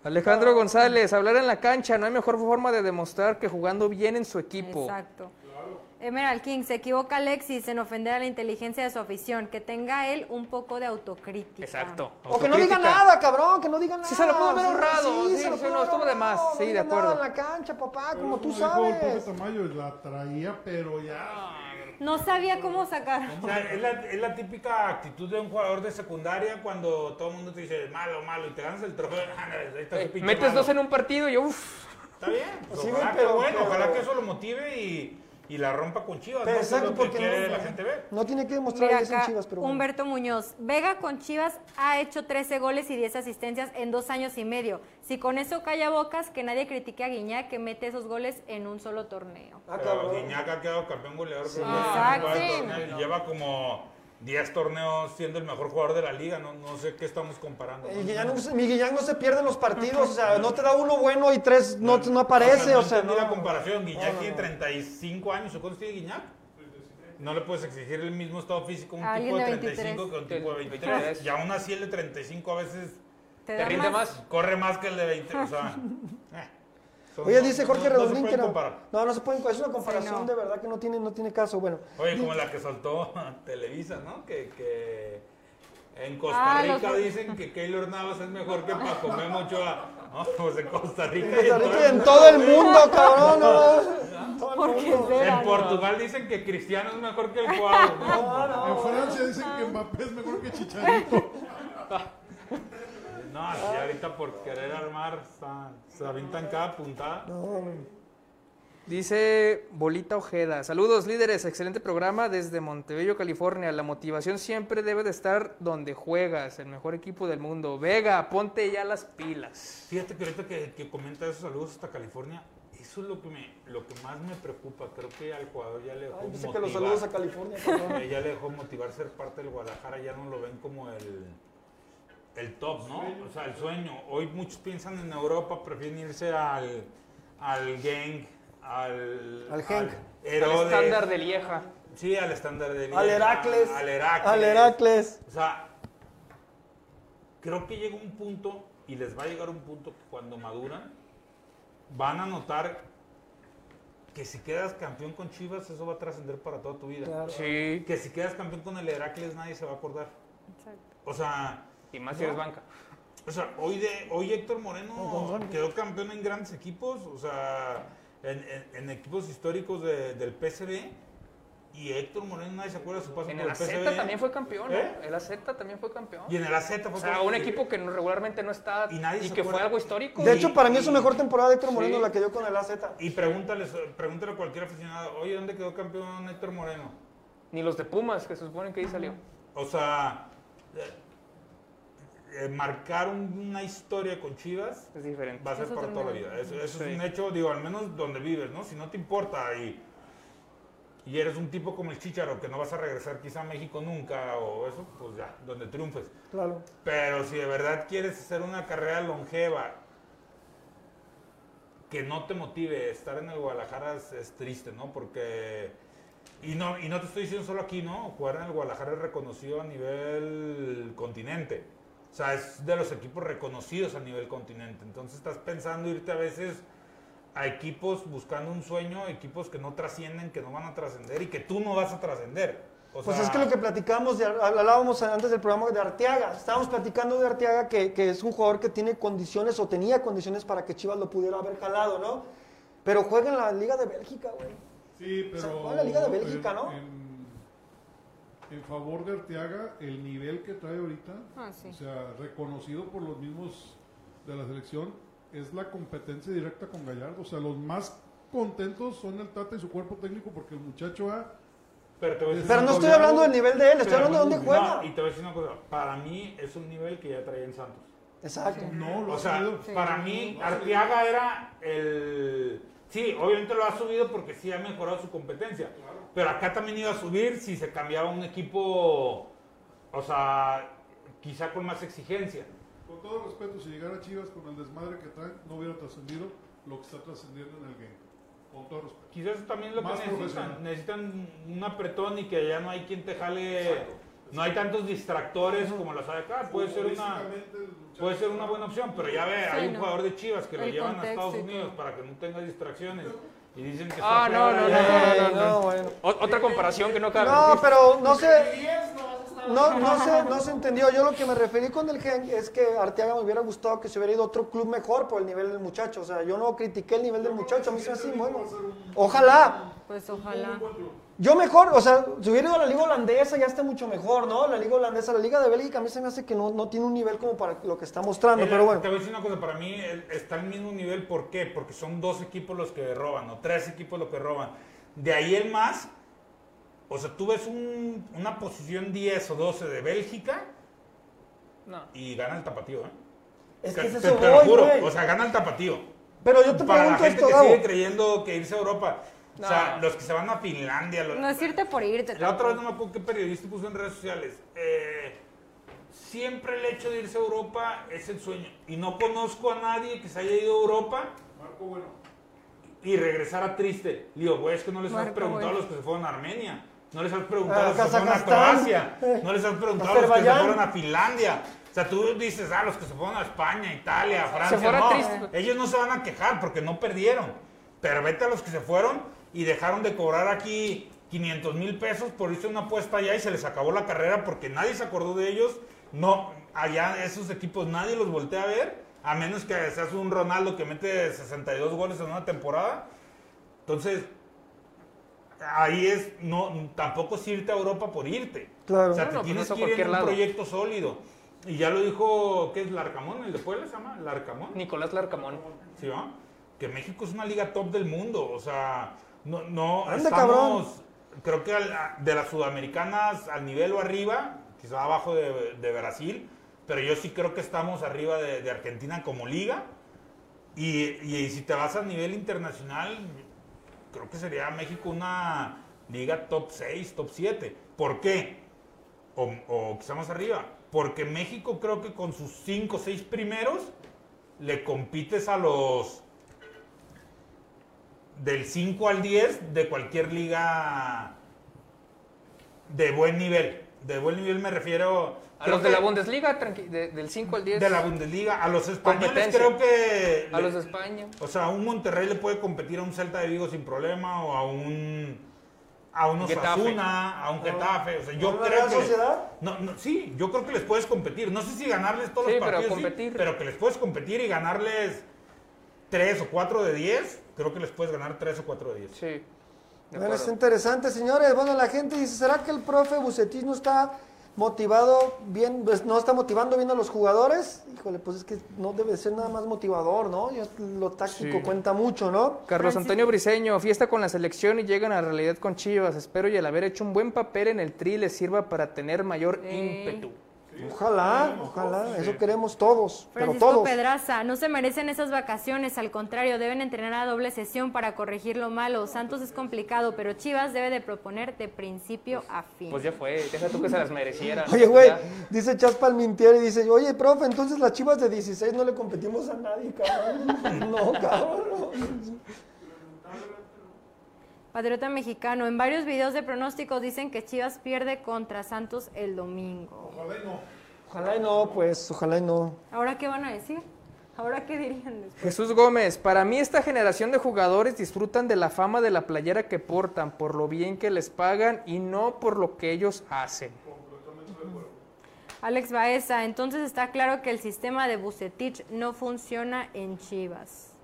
Alejandro González, hablar en la cancha, no hay mejor forma de demostrar que jugando bien en su equipo. Exacto. Emerald King, se equivoca Alexis en ofender a la inteligencia de su afición. Que tenga él un poco de autocrítica. Exacto. O que no diga nada, cabrón, que no diga nada. Sí, se lo pudo haber ahorrado, sí, se lo sí, no, estuvo de más, no sí, de acuerdo. nada en la cancha, papá, como tú el sabes. Tamayo, la traía, pero ya. No sabía cómo sacar. O sea, es, la, es la típica actitud de un jugador de secundaria cuando todo el mundo te dice malo, malo y te ganas el trofeo. (laughs) Eh, metes malo. dos en un partido y yo, uff. Está bien. pues Sí, ojalá güey, que pero- bueno, pero- ojalá que eso lo motive y, y la rompa con Chivas. Pero ¿no? Es exacto, que porque no, la gente ver. no tiene que demostrar Mira que es en acá, Chivas, pero bueno. Humberto Muñoz. Vega con Chivas ha hecho 13 goles y 10 asistencias en dos años y medio. Si con eso calla bocas, que nadie critique a Guiñac que mete esos goles en un solo torneo. Ah, cabrón. Guiñac ha quedado campeón goleador. creo que Exacto. y Lleva como 10 torneos siendo el mejor jugador de la liga. No, no sé qué estamos comparando. No, se- mi Guiñac no se pierde en los partidos, o sea, no te da uno bueno y tres no, no aparece, no o sea, no. la comparación. Guiñac tiene 35 años. ¿o ¿Cuántos tiene Guiñac? no le puedes exigir el mismo estado físico a un tipo de alguien de 35 que a un tipo de 23. 23. Y aún así el de 35 a veces ¿Te rinde más? corre más que el de 20. O sea, (laughs) son- Oye, no- dice no- Jorge no se Redondín pueden que no. comparar. No, no se pueden. Es una comparación no. de verdad que no tiene, no tiene caso. Bueno, Oye, como la que soltó (laughs) Televisa, ¿no? Que, que en Costa Ah, Rica los- dicen que Keylor Navas es mejor que Paco Memo Ochoa. (laughs) No, pues en Costa Rica. en y Costa en Rica todo y el en todo el mundo, cabrón. No, (laughs) En Portugal dicen que Cristiano es mejor que el Cuau. ¿no? En Francia dicen que Mbappé es mejor que Chicharito. No, así ahorita por querer armar se avientan cada puntada. Dice Bolita Ojeda, saludos líderes, excelente programa desde Montebello, California. La motivación siempre debe de estar donde juegas, el mejor equipo del mundo. Vega, ponte ya las pilas. Fíjate que ahorita que, que comenta esos saludos hasta California, eso es lo que, me, lo que más me preocupa. Creo que al jugador ya le dejó Ay, dice motivar. que los saludos a California. Eh, ya le dejó motivar ser parte del Guadalajara, ya no lo ven como el, el top, ¿no? O sea, el sueño. Hoy muchos piensan en Europa, prefieren irse al, al Gang, al, Al Genk. El Herodes. estándar de Lieja. Sí, al estándar de Al Lieja, Heracles. Al Heracles. Al Heracles. O sea, creo que llega un punto, y les va a llegar un punto que cuando maduran, van a notar que si quedas campeón con Chivas, eso va a trascender para toda tu vida. Claro. Sí. Que si quedas campeón con el Heracles, nadie se va a acordar. O sea, Y más si eres banca. o sea, hoy, de, hoy Héctor Moreno quedó campeón en grandes equipos, o sea, en, en- en equipos históricos de- del PSV. Y Héctor Moreno nadie se acuerda de su paso En por el el PSV. también fue campeón, ¿no? ¿Eh? El AZ también fue campeón. Y en el AZ fue O sea, campeón. un equipo que no- regularmente no está Y nadie y se que acuerda. fue algo histórico. De Y- hecho, para mí es su mejor temporada de Héctor Moreno Sí. la que dio con el AZ. Y pregúntales, pregúntale a cualquier aficionado, oye, ¿dónde quedó campeón Héctor Moreno? Ni los de Pumas, que se supone que ahí salió. O sea, eh, marcar un- una historia con Chivas Es diferente. va a ser para toda la vida. Eso, eso Sí. es un hecho, digo, al menos donde vives, ¿no? Si no te importa y, y eres un tipo como el Chicharo, que no vas a regresar quizá a México nunca o eso, pues ya, donde triunfes. Claro. Pero si de verdad quieres hacer una carrera longeva que no te motive estar en el Guadalajara es, es triste, ¿no? Porque y no y no te estoy diciendo solo aquí, ¿no? Jugar en el Guadalajara es reconocido a nivel continente. O sea, es de los equipos reconocidos a nivel continente. Entonces estás pensando irte a veces a equipos buscando un sueño, equipos que no trascienden, que no van a trascender y que tú no vas a trascender. O Pues es que lo que platicamos, de- hablábamos antes del programa de Arteaga. Estábamos platicando de Arteaga que, que es un jugador que tiene condiciones o tenía condiciones para que Chivas lo pudiera haber jalado, ¿no? Pero juega en la Liga de Bélgica, güey. Sí, O sea, pero. juega la Liga de Bélgica, en- ¿no? En, en favor de Arteaga, el nivel que trae ahorita, Ah, sí. o sea, reconocido por los mismos de la selección, es la competencia directa con Gallardo. O sea, los más contentos son el Tata y su cuerpo técnico porque el muchacho ha. pero te voy a decir Pero no estoy hablando del nivel de él, estoy hablando de dónde no, juega. y te voy a decir una cosa, para mí es un nivel que ya traía en Santos. Exacto. No, lo O ha sea, subido. para mí Arteaga era el... Sí, obviamente lo ha subido porque sí ha mejorado su competencia. Pero acá también iba a subir si se cambiaba un equipo, o sea, quizá con más exigencia. Con todo respeto, si llegara Chivas con el desmadre que trae, no hubiera trascendido lo que está trascendiendo en el game. Con todo respeto. Quizás eso también es lo Más que necesitan. Necesitan un apretón y que ya no hay quien te jale... No hay tantos distractores como los hay acá. Puede ser una... Puede ser una buena opción, pero ya ve, hay un jugador de Chivas que lo llevan a Estados Unidos para que no tenga distracciones. Y dicen que Ah, no, no, no, no, no, no. bueno. Otra comparación que no cabe. No, pero no sé. No, no se, no se entendió. Yo lo que me referí con el gen es que Arteaga me hubiera gustado que se hubiera ido a otro club mejor por el nivel del muchacho. O sea, yo no critiqué el nivel del muchacho, a mí se me hace bueno. Ojalá. Pues ojalá. Yo mejor, o sea, si hubiera ido a la liga holandesa ya está mucho mejor, ¿no? La liga holandesa, la liga de Bélgica a mí se me hace que no, no tiene un nivel como para lo que está mostrando, la- pero bueno. Te voy a decir una cosa, para mí está al mismo nivel, ¿por qué? Porque son dos equipos los que roban, o tres equipos los que roban. De ahí el más, o sea, tú ves un- una posición 10 o 12 de Bélgica No. y gana el tapatío, ¿eh? Es que te, es te eso lo juro, o sea, gana el tapatío. Pero yo te Para la pregunto gente esto, que Gabo. sigue creyendo que irse a Europa, o sea, No. los que se van a Finlandia, los- No es irte por irte. La otra vez no me acuerdo qué periodista puso en redes sociales. eh, siempre el hecho de irse a Europa es el sueño. Y no conozco a nadie que se haya ido a Europa Marco, bueno. y regresara triste. Digo, güey, es que no les has preguntado a los que se fueron a Armenia. No les has preguntado a A los que se fueron a Kazajstán. Croacia. No les has (laughs) preguntado a los que se fueron a Finlandia. O sea, tú dices, ah, los que se fueron a España, Italia, Francia. fueron no, ellos no se van a quejar porque no perdieron. Pero vete a los que se fueron y dejaron de cobrar aquí 500 mil pesos por irse a una apuesta allá y se les acabó la carrera porque nadie se acordó de ellos. No, allá esos equipos nadie los voltea a ver, a menos que seas un Ronaldo que mete 62 goles en una temporada. Entonces, ahí es, no, tampoco es irte a Europa por irte. Claro. O sea, No, te no, pues tienes que ir en un lado. proyecto sólido. Y ya lo dijo, ¿qué es Larcamón? ¿El de Puebla se llama? ¿Larcamón? Nicolás Larcamón. ¿Sí, va? Que México es una liga top del mundo. O sea, no, no Ande, estamos, creo que al- de las sudamericanas al nivel o arriba, quizá abajo de, de Brasil, pero yo sí creo que estamos arriba de, de Argentina como liga. Y, y si te vas a nivel internacional, creo que sería México una liga top 6, top 7. ¿Por qué? O, o quizá más arriba. Porque México creo que con sus 5 o 6 primeros le compites a los del 5 al 10 de cualquier liga de buen nivel. De buen nivel me refiero A los de la Bundesliga, de- del 5 al 10. de la Bundesliga. A los españoles creo que... A le- los de España. O sea, un Monterrey le puede competir a un Celta de Vigo sin problema o a un... A un. Osasuna, a un Getafe. O sea, yo ¿A una creo que... Sociedad? No, no, sí, yo creo que les puedes competir. No sé si ganarles todos Sí, los pero partidos, sí, competir. pero que les puedes competir y ganarles 3 o 4 de 10. Creo que les puedes ganar 3 o 4 de 10. Sí. de Bueno, está interesante, señores. Bueno, la gente dice, ¿será que el profe Bucetich no está motivado bien, pues, no está motivando bien a los jugadores? Híjole, pues es que no debe ser nada más motivador, ¿no? Ya lo táctico Sí. cuenta mucho, ¿no? Carlos. Antonio Briseño, fiesta con la selección y llegan a la realidad con Chivas. Espero y el haber hecho un buen papel en el tri les sirva para tener mayor Sí. ímpetu. Ojalá, ojalá, eso queremos todos, pero Francisco todos. Pedraza, no se merecen esas vacaciones, al contrario, deben entrenar a doble sesión para corregir lo malo. Santos es complicado, pero Chivas debe de proponer de principio a fin. Pues ya fue, deja tú que se las mereciera. (laughs) Oye, güey, dice Chas Palmintieri, dice, oye, profe, entonces las chivas de 16 no le competimos a nadie, cabrón. (laughs) No, cabrón. Patriota mexicano, en varios videos de pronósticos dicen que Chivas pierde contra Santos el domingo. Ojalá y no, pues, ojalá y no. ¿Ahora qué van a decir? ¿Ahora qué dirían después? Jesús Gómez, para mí esta generación de jugadores disfrutan de la fama de la playera que portan, por lo bien que les pagan y no por lo que ellos hacen. Alex Baeza, entonces está claro que el sistema de Bucetich no funciona en Chivas.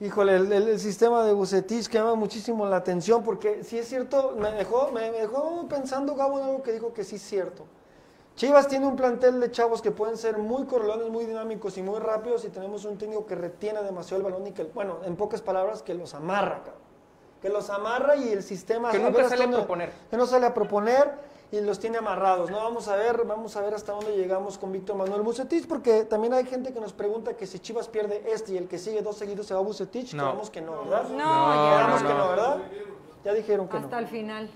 Híjole, el, sistema de Bucetich que llama muchísimo la atención porque si es cierto, me dejó, me, dejó pensando Gabo en algo que dijo que sí es cierto. Chivas tiene un plantel de chavos que pueden ser muy correlones, muy dinámicos y muy rápidos y tenemos un técnico que retiene demasiado el balón y que, bueno, en pocas palabras, que los amarra, cabrón. Que los amarra y el sistema... Que nunca sale a proponer. Que no sale a proponer y los tiene amarrados, ¿no? Vamos a ver, vamos a ver hasta dónde llegamos con Víctor Manuel Bucetich porque también hay gente que nos pregunta que si Chivas pierde este y el que sigue dos seguidos se va a Bucetich, No. quedamos que no, ¿verdad? No, Quedamos ya que no. no, ¿verdad? Ya dijeron que hasta no. el final.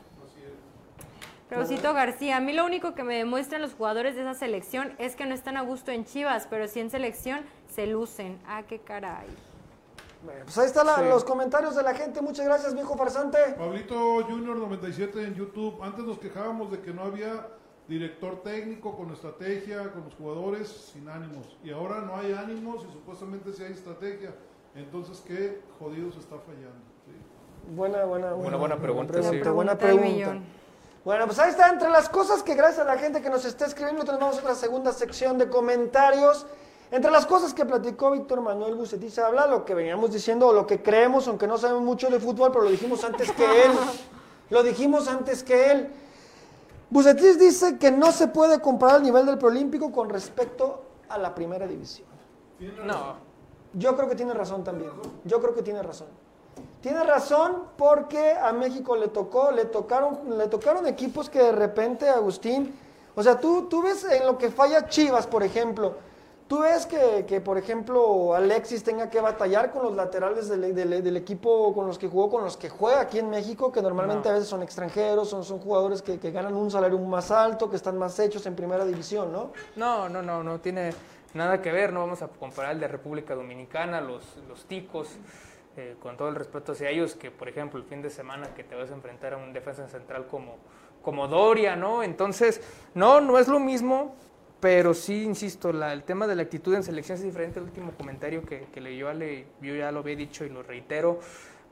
Rausito García, a mí lo único que me demuestran los jugadores de esa selección es que no están a gusto en Chivas, pero sí en selección se lucen. Ah, qué caray. Pues ahí están Sí. los comentarios de la gente. Muchas gracias, viejo farsante. Pablito Junior 97 en YouTube. Antes nos quejábamos de que no había director técnico con estrategia, con los jugadores sin ánimos. Y ahora no hay ánimos y supuestamente sí hay estrategia. Entonces, ¿qué jodidos está fallando? ¿Sí? Buena, buena, Buena, buena pregunta, sí. buena Pregunta pregunta. Bueno, pues ahí está, entre las cosas que gracias a la gente que nos está escribiendo, tenemos otra segunda sección de comentarios. Entre las cosas que platicó Víctor Manuel Bucetich, habla lo que veníamos diciendo, o lo que creemos, aunque no sabemos mucho de fútbol, pero lo dijimos antes que él. Lo dijimos antes que él. Bucetich dice que no se puede comparar el nivel del preolímpico con respecto a la primera división. No, Yo creo que tiene razón también. Yo creo que tiene razón. Tiene razón porque a México le tocó, le tocaron, le tocaron equipos que de repente, Agustín, o sea, tú, tú ves en lo que falla Chivas, por ejemplo, tú ves que, que, por ejemplo, Alexis tenga que batallar con los laterales del, del- del equipo con los que jugó, con los que juega aquí en México, que normalmente a veces son extranjeros, son, son jugadores que, que ganan un salario más alto, que están más hechos en primera división, ¿no? no, no, no, no tiene nada que ver. No vamos a comparar el de República Dominicana, los, los ticos. eh, con todo el respeto hacia ellos, que por ejemplo el fin de semana que te vas a enfrentar a un defensa central como, como Doria, ¿no? Entonces, no, no es lo mismo, pero sí, insisto, la- el tema de la actitud en selección es diferente al último comentario que, que leyó Ale, yo ya lo había dicho y lo reitero,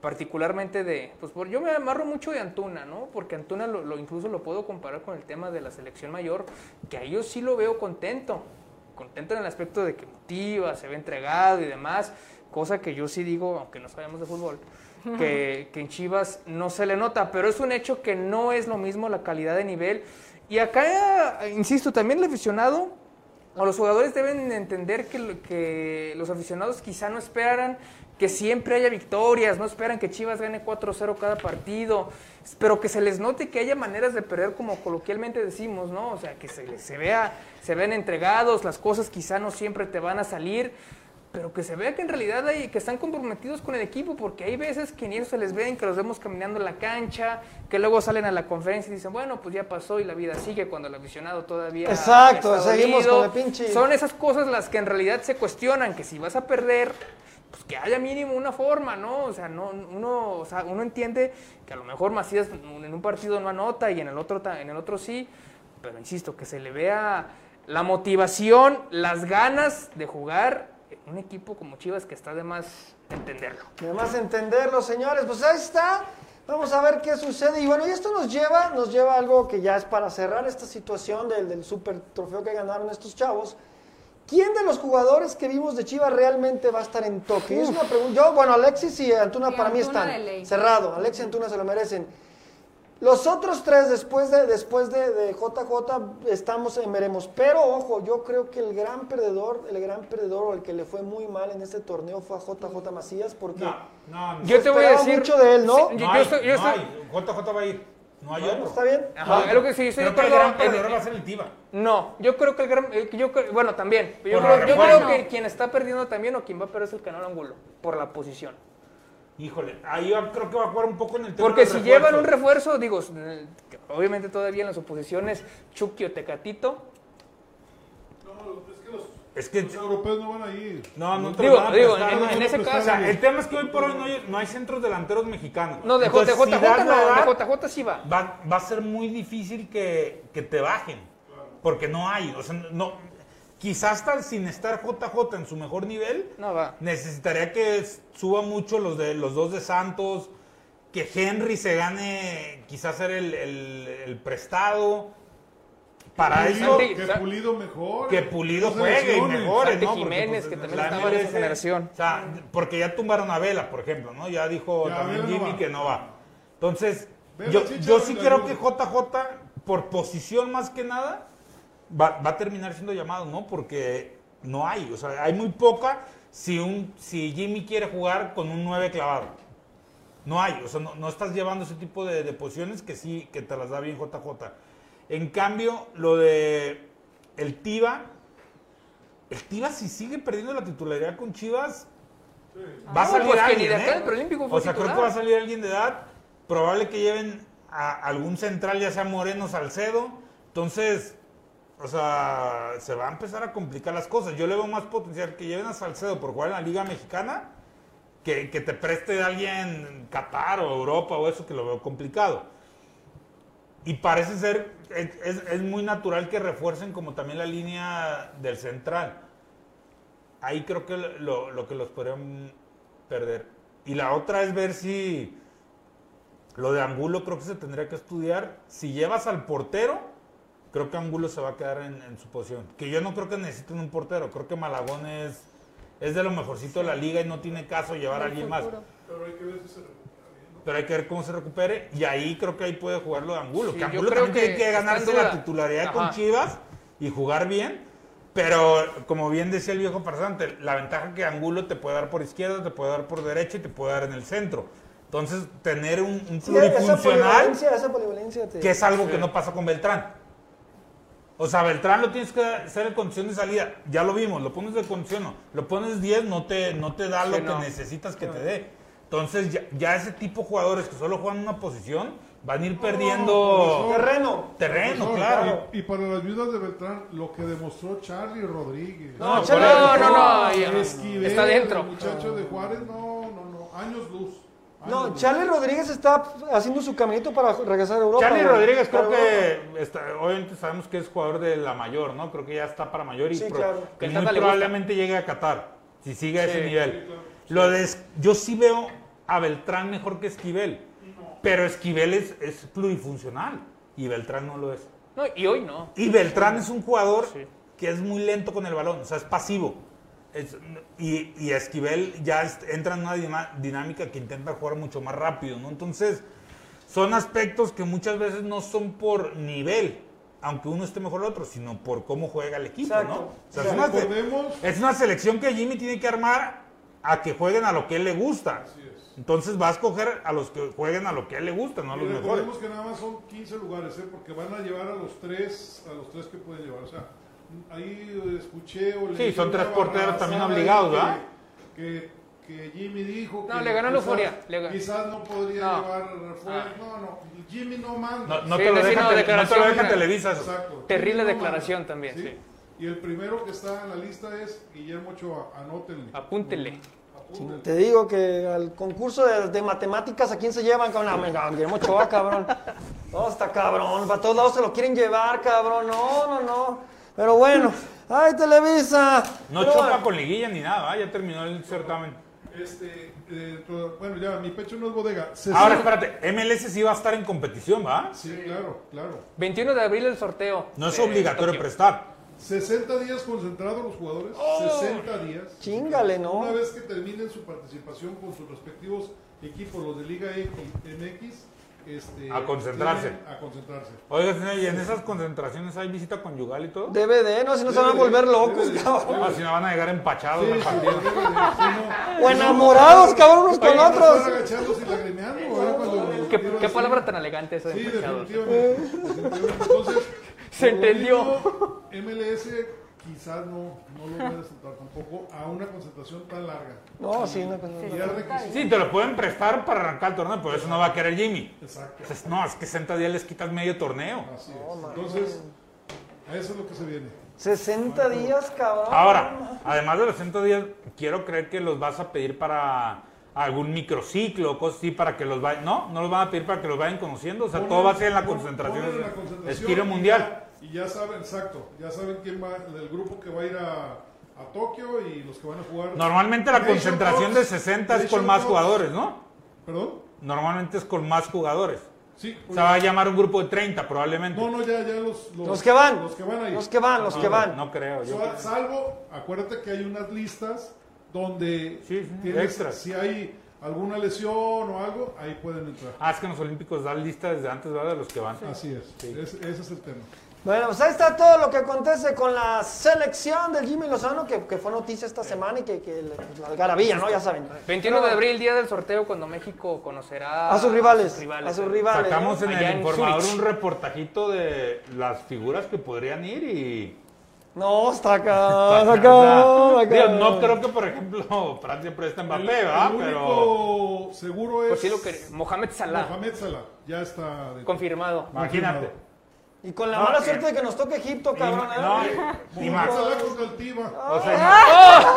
particularmente de, pues por- yo me amarro mucho de Antuna, ¿no? Porque Antuna lo, lo- incluso lo puedo comparar con el tema de la selección mayor, que a ellos sí lo veo contento, contento en el aspecto de que motiva, se ve entregado y demás, cosa que yo sí digo, aunque no sabemos de fútbol, que, (laughs) que en Chivas no se le nota, pero es un hecho que no es lo mismo la calidad de nivel. Y acá, insisto, también el aficionado o los jugadores deben entender que, lo- que los aficionados quizá no esperan que siempre haya victorias, no esperan que Chivas gane 4-0 cada partido, pero que se les note que haya maneras de perder como coloquialmente decimos, ¿no? O sea, que se, se vea, se vean entregados, las cosas quizá no siempre te van a salir, pero que se vea que en realidad hay, que están comprometidos con el equipo, porque hay veces que ni eso se les ven, que los vemos caminando en la cancha, que luego salen a la conferencia y dicen, bueno, pues ya pasó y la vida sigue cuando el aficionado todavía... Exacto, está seguimos dolido. con el pinche- Son esas cosas las que en realidad se cuestionan, que si vas a perder, pues que haya mínimo una forma, ¿no? O sea, no, uno, o sea, uno entiende que a lo mejor Macías en un partido no anota y en el otro, en el otro sí, pero insisto, que se le vea la motivación, las ganas de jugar un equipo como Chivas que está de más entenderlo. Además entenderlo, señores, pues ahí está. Vamos a ver qué sucede. Y bueno, y esto nos lleva, nos lleva a algo que ya es para cerrar esta situación del, del super trofeo que ganaron estos chavos. ¿Quién de los jugadores que vimos de Chivas realmente va a estar en toque? Y Es una pregunta. Yo, bueno, Alexis y Antuna para mí están de cerrado. Alexis y Antuna se lo merecen. Los otros tres, después de, después de, de JJ, estamos en veremos. Pero ojo, yo creo que el gran perdedor, el gran perdedor o el que le fue muy mal en este torneo fue a JJ Macías, porque No, no, no. Yo te voy a decir... mucho de él, ¿no? Sí, No yo, yo hay, estoy- yo no estoy- hay. JJ va a ir. No hay Bueno, otro. está bien. Ajá, es lo que sí, estoy de Creo que el gran en- perdedor va a ser el Tiva. No, yo creo que el gran. eh, Yo, creo- bueno, también. Yo, creo, yo creo que quien está perdiendo también o quien va a perder es el Canal Angulo. Por la posición. Híjole, ahí va- creo que va a jugar un poco en el tema Porque del si refuerzo. llevan un refuerzo, digo, eh, obviamente todavía en las oposiciones, Chucky o Tecatito. Es que Los europeos no van a ir. no, no te Digo, lo van a digo, en- no, en no, ese no, caso- o sea, el tema es que hoy por hoy no hay, no hay centros delanteros mexicanos. No, de, Entonces, J- si de das JJ la no, de JJ sí va. va, va a ser muy difícil que, que te bajen. Porque no hay. O sea, no, quizás hasta sin estar JJ en su mejor nivel, No va. necesitaría que suba mucho los de los dos de Santos, que Henry se gane quizás ser el, el- el prestado. Para eso, Santi- Que Pulido mejor. que Pulido juegue y mejore, Santi ¿no? Porque, Jiménez, pues, que también estaba en esa generación. O sea, porque ya tumbaron a Vela, por ejemplo, ¿no? Ya dijo Ya, también no Jimmy va. que no va. Entonces, Vela, yo, yo sí creo que JJ, por posición más que nada, va, va a terminar siendo llamado, ¿no? Porque no hay, o sea, hay muy poca si, un, si Jimmy quiere jugar con un 9 clavado. No hay, o sea, no, no estás llevando ese tipo de, de posiciones que sí, que te las da bien JJ. En cambio, lo de el Tiva, el Tiva si sigue perdiendo la titularidad con Chivas, va a No, salir pues alguien, ¿eh? O sea, creo que va a salir alguien de edad, probable que lleven a algún central, ya sea Moreno, Salcedo, entonces, o sea, se va a empezar a complicar las cosas. Yo le veo más potencial que lleven a Salcedo por jugar en la Liga Mexicana que, que te preste alguien en Qatar o Europa o eso que lo veo complicado. Y parece ser, es, es- es muy natural que refuercen como también la línea del central. Ahí creo que lo, lo que los podrían perder. Y la otra es ver si lo de Angulo creo que se tendría que estudiar. Si llevas al portero, creo que Angulo se va a quedar en, en su posición. Que yo no creo que necesiten un portero. Creo que Malagón es, es de lo mejorcito de la liga y no tiene caso llevar a alguien más. Pero hay que ver cómo se recupere. Y ahí creo que ahí puede jugar lo de Angulo. Sí, que yo Angulo creo también tiene que que está en ganarse la titularidad con. Chivas y jugar bien. Pero como bien decía el viejo farsante, la ventaja que Angulo te puede dar por izquierda, te puede dar por derecha y te puede dar en el centro. Entonces, tener un, un Sí, esa plurifuncional, polivalencia, esa polivalencia te- que es algo que no pasa con Beltrán. O sea, Beltrán lo tienes que hacer en condición de salida. Ya lo vimos, lo pones de condición, no. lo pones 10, no te, no te da Sí, lo no. que necesitas que te dé. Entonces, ya, ya ese tipo de jugadores que solo juegan una posición van a ir perdiendo. Terreno. terreno, claro. Y, y para las viudas de Beltrán, lo que demostró Charlie Rodríguez. No, No, no, no, ya- Esquivel, está dentro. El muchacho de Juárez, no, no, no. Años luz. No. Charlie Rodríguez está haciendo su caminito para regresar a Europa. Charlie. Rodríguez creo Europa. que está- obviamente sabemos que es jugador de la mayor, ¿no? Creo que ya está para mayor y Sí, pro- claro. que muy probablemente llegue a Qatar si sigue a ese Sí, nivel. Lo de, Es- yo sí veo a Beltrán mejor que Esquivel, pero Esquivel es, es plurifuncional y Beltrán no lo es. No, y hoy no. Y Beltrán es un jugador Sí. que es muy lento con el balón, o sea, es pasivo. Es- y, y Esquivel ya entra en una dinámica que intenta jugar mucho más rápido, ¿no? Entonces, son aspectos que muchas veces no son por nivel, aunque uno esté mejor el otro, sino por cómo juega el equipo, Exacto. ¿no? O sea, O es, una, es selección que Jimmy tiene que armar a que jueguen a lo que él le gusta. Entonces va a escoger a los que jueguen a lo que a él le gusta, no a Y los mejores. recordemos que nada más son 15 lugares, ¿eh? porque van a llevar a los tres, a los tres que pueden llevar. O sea, ahí escuché o Sí, leí son tres porteros también obligados, ¿verdad? Que, que, que Jimmy dijo No, que le ganó la euforia, le. Quizás no podría No. llevar refuerzo. No, no, Jimmy no manda. No, no Sí, te lo sí, deja, no, tele- no te lo deja. Televisa. Exacto. Terrible Jimmy no declaración también, sí. Y el primero que está en la lista es Guillermo Ochoa. Anótenle. Apúntenle. Apúntenle. Te digo que al concurso de, de matemáticas, ¿a quién se llevan? Cabrón, no, venga, Guillermo Ochoa, cabrón. No, está cabrón. Para todos lados se lo quieren llevar, cabrón. No, no, no. Pero bueno. ¡Ay, Televisa! No Pero choca bueno. con liguilla ni nada, ¿ah? ya terminó el certamen. Este, eh, bueno, ya, mi pecho no es bodega. Se Ahora, espérate, MLS sí va a estar en competición, ¿va? Sí, claro, claro. 21 de abril el sorteo. No es obligatorio prestar. 60 días concentrados los jugadores. Oh. 60 días. Chíngale, ¿no? Una vez que terminen su participación con sus respectivos equipos, los de Liga X, MX, este, A concentrarse. tienen A concentrarse. Oiga, señor, ¿y en esas concentraciones hay visita conyugal y todo? DVD, ¿no? Si no se van a volver locos, DVD. cabrón. Ah, si no van a llegar empachados Sí, sí. O enamorados, cabrón, unos con otros. ¿Qué, palabra tan elegante esa de Sí, empachados. definitivamente. definitivamente. Entonces, Se entendió. MLS quizás no, no lo va a aceptar tampoco a una concentración tan larga. No, sí, no, requisito. Sí, te lo pueden prestar para arrancar el torneo, pero eso no va a querer Jimmy. Exacto. Entonces, no, es que 60 días les quitas medio torneo. Así es. Entonces, a eso es lo que se viene. 60 días, cabrón. Ahora, además de los 100 días, quiero creer que los vas a pedir para algún microciclo, cosas así, para que los vayan. No, no los van a pedir para que los vayan conociendo. O sea, todo va a ser en la concentración. la concentración Estilo mundial. Y ya saben, exacto, ya saben quién va, del grupo que va a ir a, a Tokio y los que van a jugar. Normalmente la Nation concentración de Cups, 60 es con más Cups. jugadores, ¿no? ¿Perdón? Normalmente es con más jugadores. Sí. O sea, va a llamar un grupo de 30 probablemente. No, no, ya, ya los, los, Los que van. Los que van ahí. Los que van, los que van. No creo. yo Sal- Salvo, acuérdate que hay unas listas donde Sí, sí, tienes- extras. si hay alguna lesión o algo, ahí pueden entrar. Ah, es que en los Olímpicos dan lista desde antes, ¿verdad? De los que van. Así es. Ese, ese es el tema. Bueno, pues ahí está todo lo que acontece con la selección del Jimmy Lozano, que, que fue noticia esta semana y que, que pues, la algarabía, ¿no? Ya saben. 21 de abril, día del sorteo, cuando México conocerá A sus rivales, A sus rivales. a sus rivales. Sacamos en Allá el en informador Zurich. un reportajito de las figuras que podrían ir y... No, está acá, está acá, está Digo, no creo que, por ejemplo, (laughs) Francia presta Mbappé, ¿verdad? el Pero seguro es Pues sí, lo que Mohamed Salah, Mohamed Salah. Ya está. confirmado. imagínate. Y con la No, mala eh. suerte de que nos toque Egipto, cabrón. ¿eh? No, contra el Tiva. o sea, (laughs)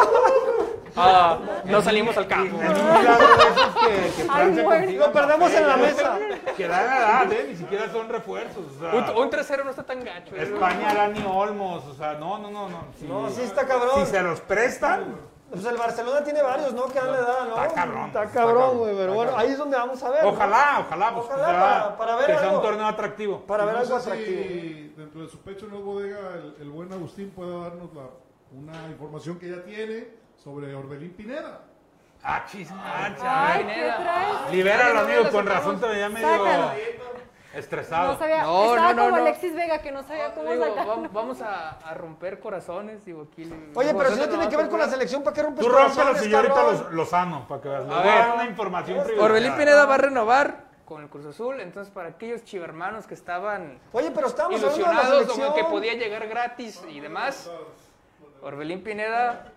Ah, no salimos al campo. en un milagro de esos que, que Francia güey. consiga Lo perdemos en la ¿eh? mesa. Que da la edad, ¿eh? Ni siquiera son refuerzos. O sea, Un, un 3-0 no está tan gacho. ¿eh? España, Dani Olmos, o sea, no, no, no, no. Si, No, sí está cabrón. si se los prestan, Pues el Barcelona tiene varios, ¿no? Que dan la edad, ¿no? Está cabrón, Está está cabrón, güey. Pero bueno, ahí es donde vamos a ver. ¿no? ojalá, ojalá, pues, Ojalá para- para ver que sea un torneo atractivo. Para ver no algo atractivo. si dentro de su pecho no bodega, el, el buen Agustín pueda darnos la, una información que ya tiene sobre Orbelín Pineda. Ah, chismacha. Ay, Ay, ¿qué traes? Libéralo, amigo, no, con razón te veía medio Sácalo. Estresado. No sabía, No, estaba no, no, como no. Alexis Vega que no sabía cómo Digo, sacarlo. vam- vamos a, a romper corazones, digo, aquí. Oye, pero si no tiene que ver con la selección ¿para qué rompes Tú corazones, si yo ahorita cabrón? los, los sano, para que veas. Les A ver. una información privilegiada. Orbelín Pineda va a renovar con el Cruz Azul, entonces para aquellos chivermanos que estaban Oye, pero estamos hablando de la ilusionados que podía llegar gratis y demás, Orbelín Pineda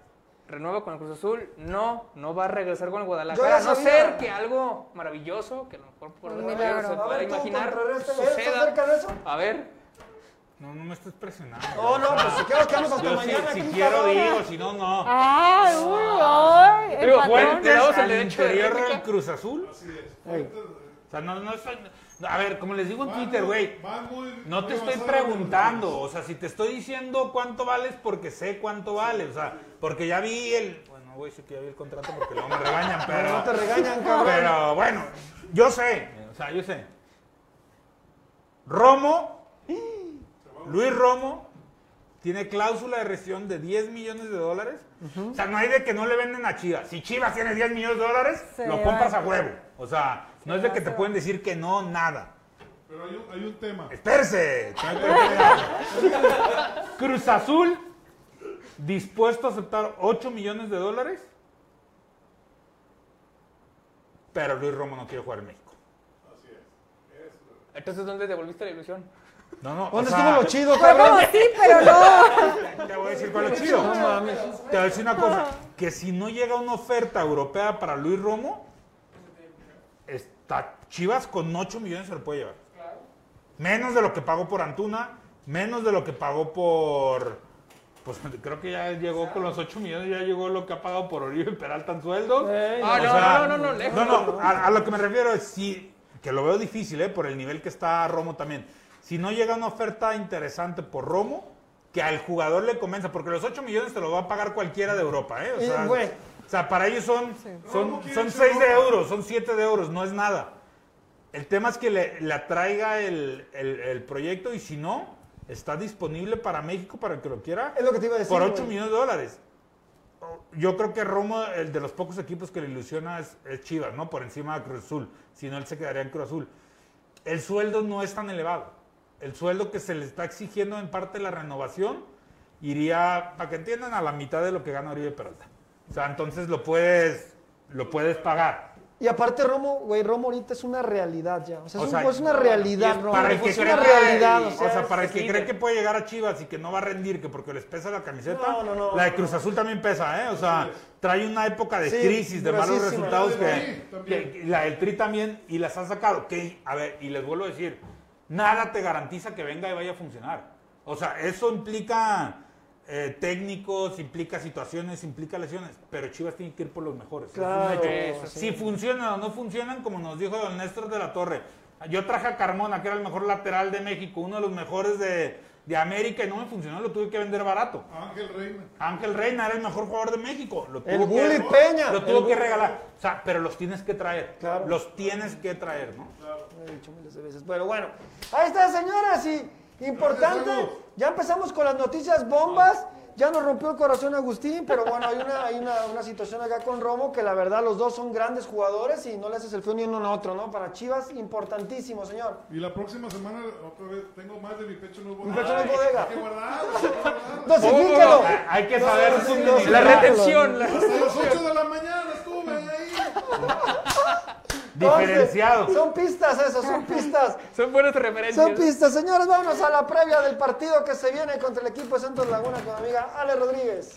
renueva con el Cruz Azul, no, no va a regresar con el Guadalajara, a no ser que algo maravilloso, que a lo mejor por milagro. se A pueda ver, imaginar, ¿estás suceda. cerca de eso? A ver, No, no me estés presionando. No, no, pues si quiero quedamos hasta yo sí, mañana. si quiero digo, si no, no. ¡Ay, uy, ay! El Digo, el al interior del Cruz Azul. O sea, no, no estoy... no, A ver, como les digo en Twitter, güey, no muy te estoy preguntando. O sea, si te estoy diciendo cuánto vales porque sé cuánto vale. O sea, porque ya vi el... Bueno, voy a decir que ya vi el contrato porque luego me regañan, pero... No te regañan, cabrón. Pero bueno, yo sé, o sea, yo sé. Romo, Luis Romo, tiene cláusula de rescisión de 10 millones de dólares. O sea, no hay de que no le venden a Chivas. Si Chivas tiene 10 millones de dólares, Se lo va. compras a huevo. O sea, no es de que te pueden decir que no, nada. Pero hay un, hay un tema. Espérese. (laughs) Cruz Azul, dispuesto a aceptar 8 millones de dólares. Pero Luis Romo no quiere jugar en México. Entonces, ¿dónde devolviste la ilusión? No, no. ¿Dónde o sea, estuvo lo chido, cabrón? sí, pero no. Te voy a decir cuál es chido. Te voy a decir una cosa. Que si no llega una oferta europea para Luis Romo, Chivas con 8 millones se lo puede llevar. Menos de lo que pagó por Antuna, menos de lo que pagó por... Pues (laughs) creo que ya llegó con los 8 millones, ya llegó lo que ha pagado por Oribe Peralta en sueldo. Ey, Ah, no, sea, no, no, no, lejos. No, no, a, a lo que me refiero es sí, que lo veo difícil, ¿eh? Por el nivel que está Romo también. Si no llega una oferta interesante por Romo, que al jugador le convenza, porque los 8 millones te lo va a pagar cualquiera de Europa, ¿eh? O Eh, sea, güey. O sea, para ellos son, son, quiere son irse 6 de euros, son 7 de euros, no es nada. El tema es que le, le atraiga el, el- el proyecto y si no, está disponible para México, para el que lo quiera, Es lo que te iba a decir, por 8 güey. millones de dólares. Yo creo que Romo, el de los pocos equipos que le ilusiona es, es Chivas, ¿no? Por encima de Cruz Azul. Si no, él se quedaría en Cruz Azul. El sueldo no es tan elevado. El sueldo que se le está exigiendo en parte de la renovación iría, para que entiendan, a la mitad de lo que gana Oribe Peralta. O sea, entonces lo puedes, lo puedes pagar. Y aparte, Romo, güey, Romo ahorita es una realidad ya. O sea, O es, sea, un- es una realidad, Romo. para el que es cree una que- realidad. O o sea, sea, para el que líder. cree que puede llegar a Chivas y que no va a rendir, que porque les pesa la camiseta, No, no, no, la de Cruz Azul también pesa, ¿eh? O sea, trae una época de Sí, crisis, de malos resultados La del que, Tri también. que- la del Tri también y las han sacado. Que, a ver, y les vuelvo a decir, nada te garantiza que venga y vaya a funcionar. O sea, eso implica eh, técnicos, implica situaciones, implica lesiones, pero Chivas tiene que ir por los mejores. Claro, eso sí. Si funcionan o no funcionan, como nos dijo don Néstor de la Torre. Yo traje a Carmona, que era el mejor lateral de México, uno de los mejores de, de América, y no me funcionó, lo tuve que vender barato. Ángel Reina. Ángel Reina era el mejor jugador de México. Lo El tuvo que- Bully Peña, Lo el tuvo que Bully- regalar. O sea, pero los tienes que traer. Claro. Los tienes que traer, ¿no? Lo he dicho miles de veces. Pero bueno, ahí está, señoras. Y importante, ya empezamos con las noticias bombas. Ya nos rompió el corazón Agustín, pero bueno, hay una, hay una, una situación acá con Romo que la verdad los dos son grandes jugadores y no le haces el feo ni uno ni otro, ¿no? Para Chivas, importantísimo, señor. Y la próxima semana, otra vez, tengo más de mi pecho no bodega. pecho no es bodega. Hay que guardarlo, hay que guardarlo. Dosifíquelo. Hay que saber No, dosifíquelo. La retención. la- Hasta las 8 de la mañana estuve ahí. Diferenciado. Son pistas eso, son pistas. (laughs) Son buenas referencias. Son pistas. Señores, vámonos a la previa del partido que se viene contra el equipo de Santos Laguna con mi amiga Ale Rodríguez.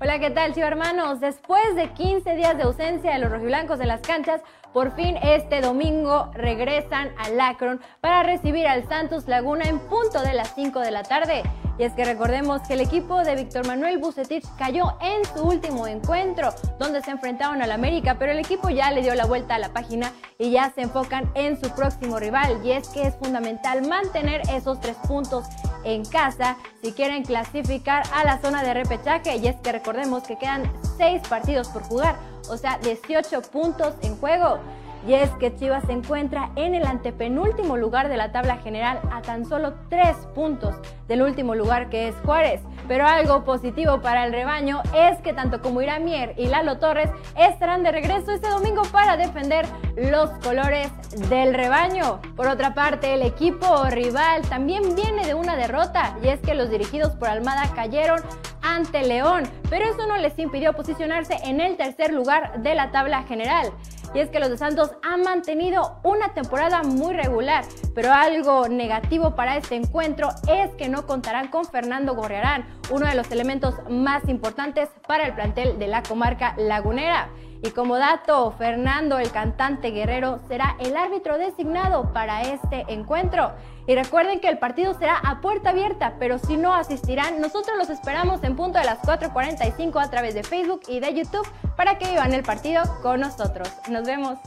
Hola, ¿qué tal, Chiva hermanos? Después de 15 días de ausencia de los rojiblancos en las canchas, por fin este domingo regresan al Akron para recibir al Santos Laguna en punto de las 5 de la tarde. Y es que recordemos que el equipo de Víctor Manuel Bucetich cayó en su último encuentro, donde se enfrentaron al América, pero el equipo ya le dio la vuelta a la página y ya se enfocan en su próximo rival. Y es que es fundamental mantener esos tres puntos en casa si quieren clasificar a la zona de repechaje. Y es que recordemos que quedan seis partidos por jugar, o sea, 18 puntos en juego. Y es que Chivas se encuentra en el antepenúltimo lugar de la tabla general a tan solo tres puntos del último lugar que es Juárez. Pero algo positivo para el rebaño es que tanto como Iramier y Lalo Torres estarán de regreso este domingo para defender los colores del rebaño. Por otra parte, el equipo rival también viene de una derrota y es que los dirigidos por Almada cayeron ante León, pero eso no les impidió posicionarse en el tercer lugar de la tabla general. Y es que los de Santos han mantenido una temporada muy regular, pero algo negativo para este encuentro es que no contarán con Fernando Gorriarán, uno de los elementos más importantes para el plantel de la comarca lagunera. Y como dato, Fernando, el cantante guerrero, será el árbitro designado para este encuentro. Y recuerden que el partido será a puerta abierta, pero si no asistirán, nosotros los esperamos en punto de las 4.45 a través de Facebook y de YouTube para que vivan el partido con nosotros. Nos vemos.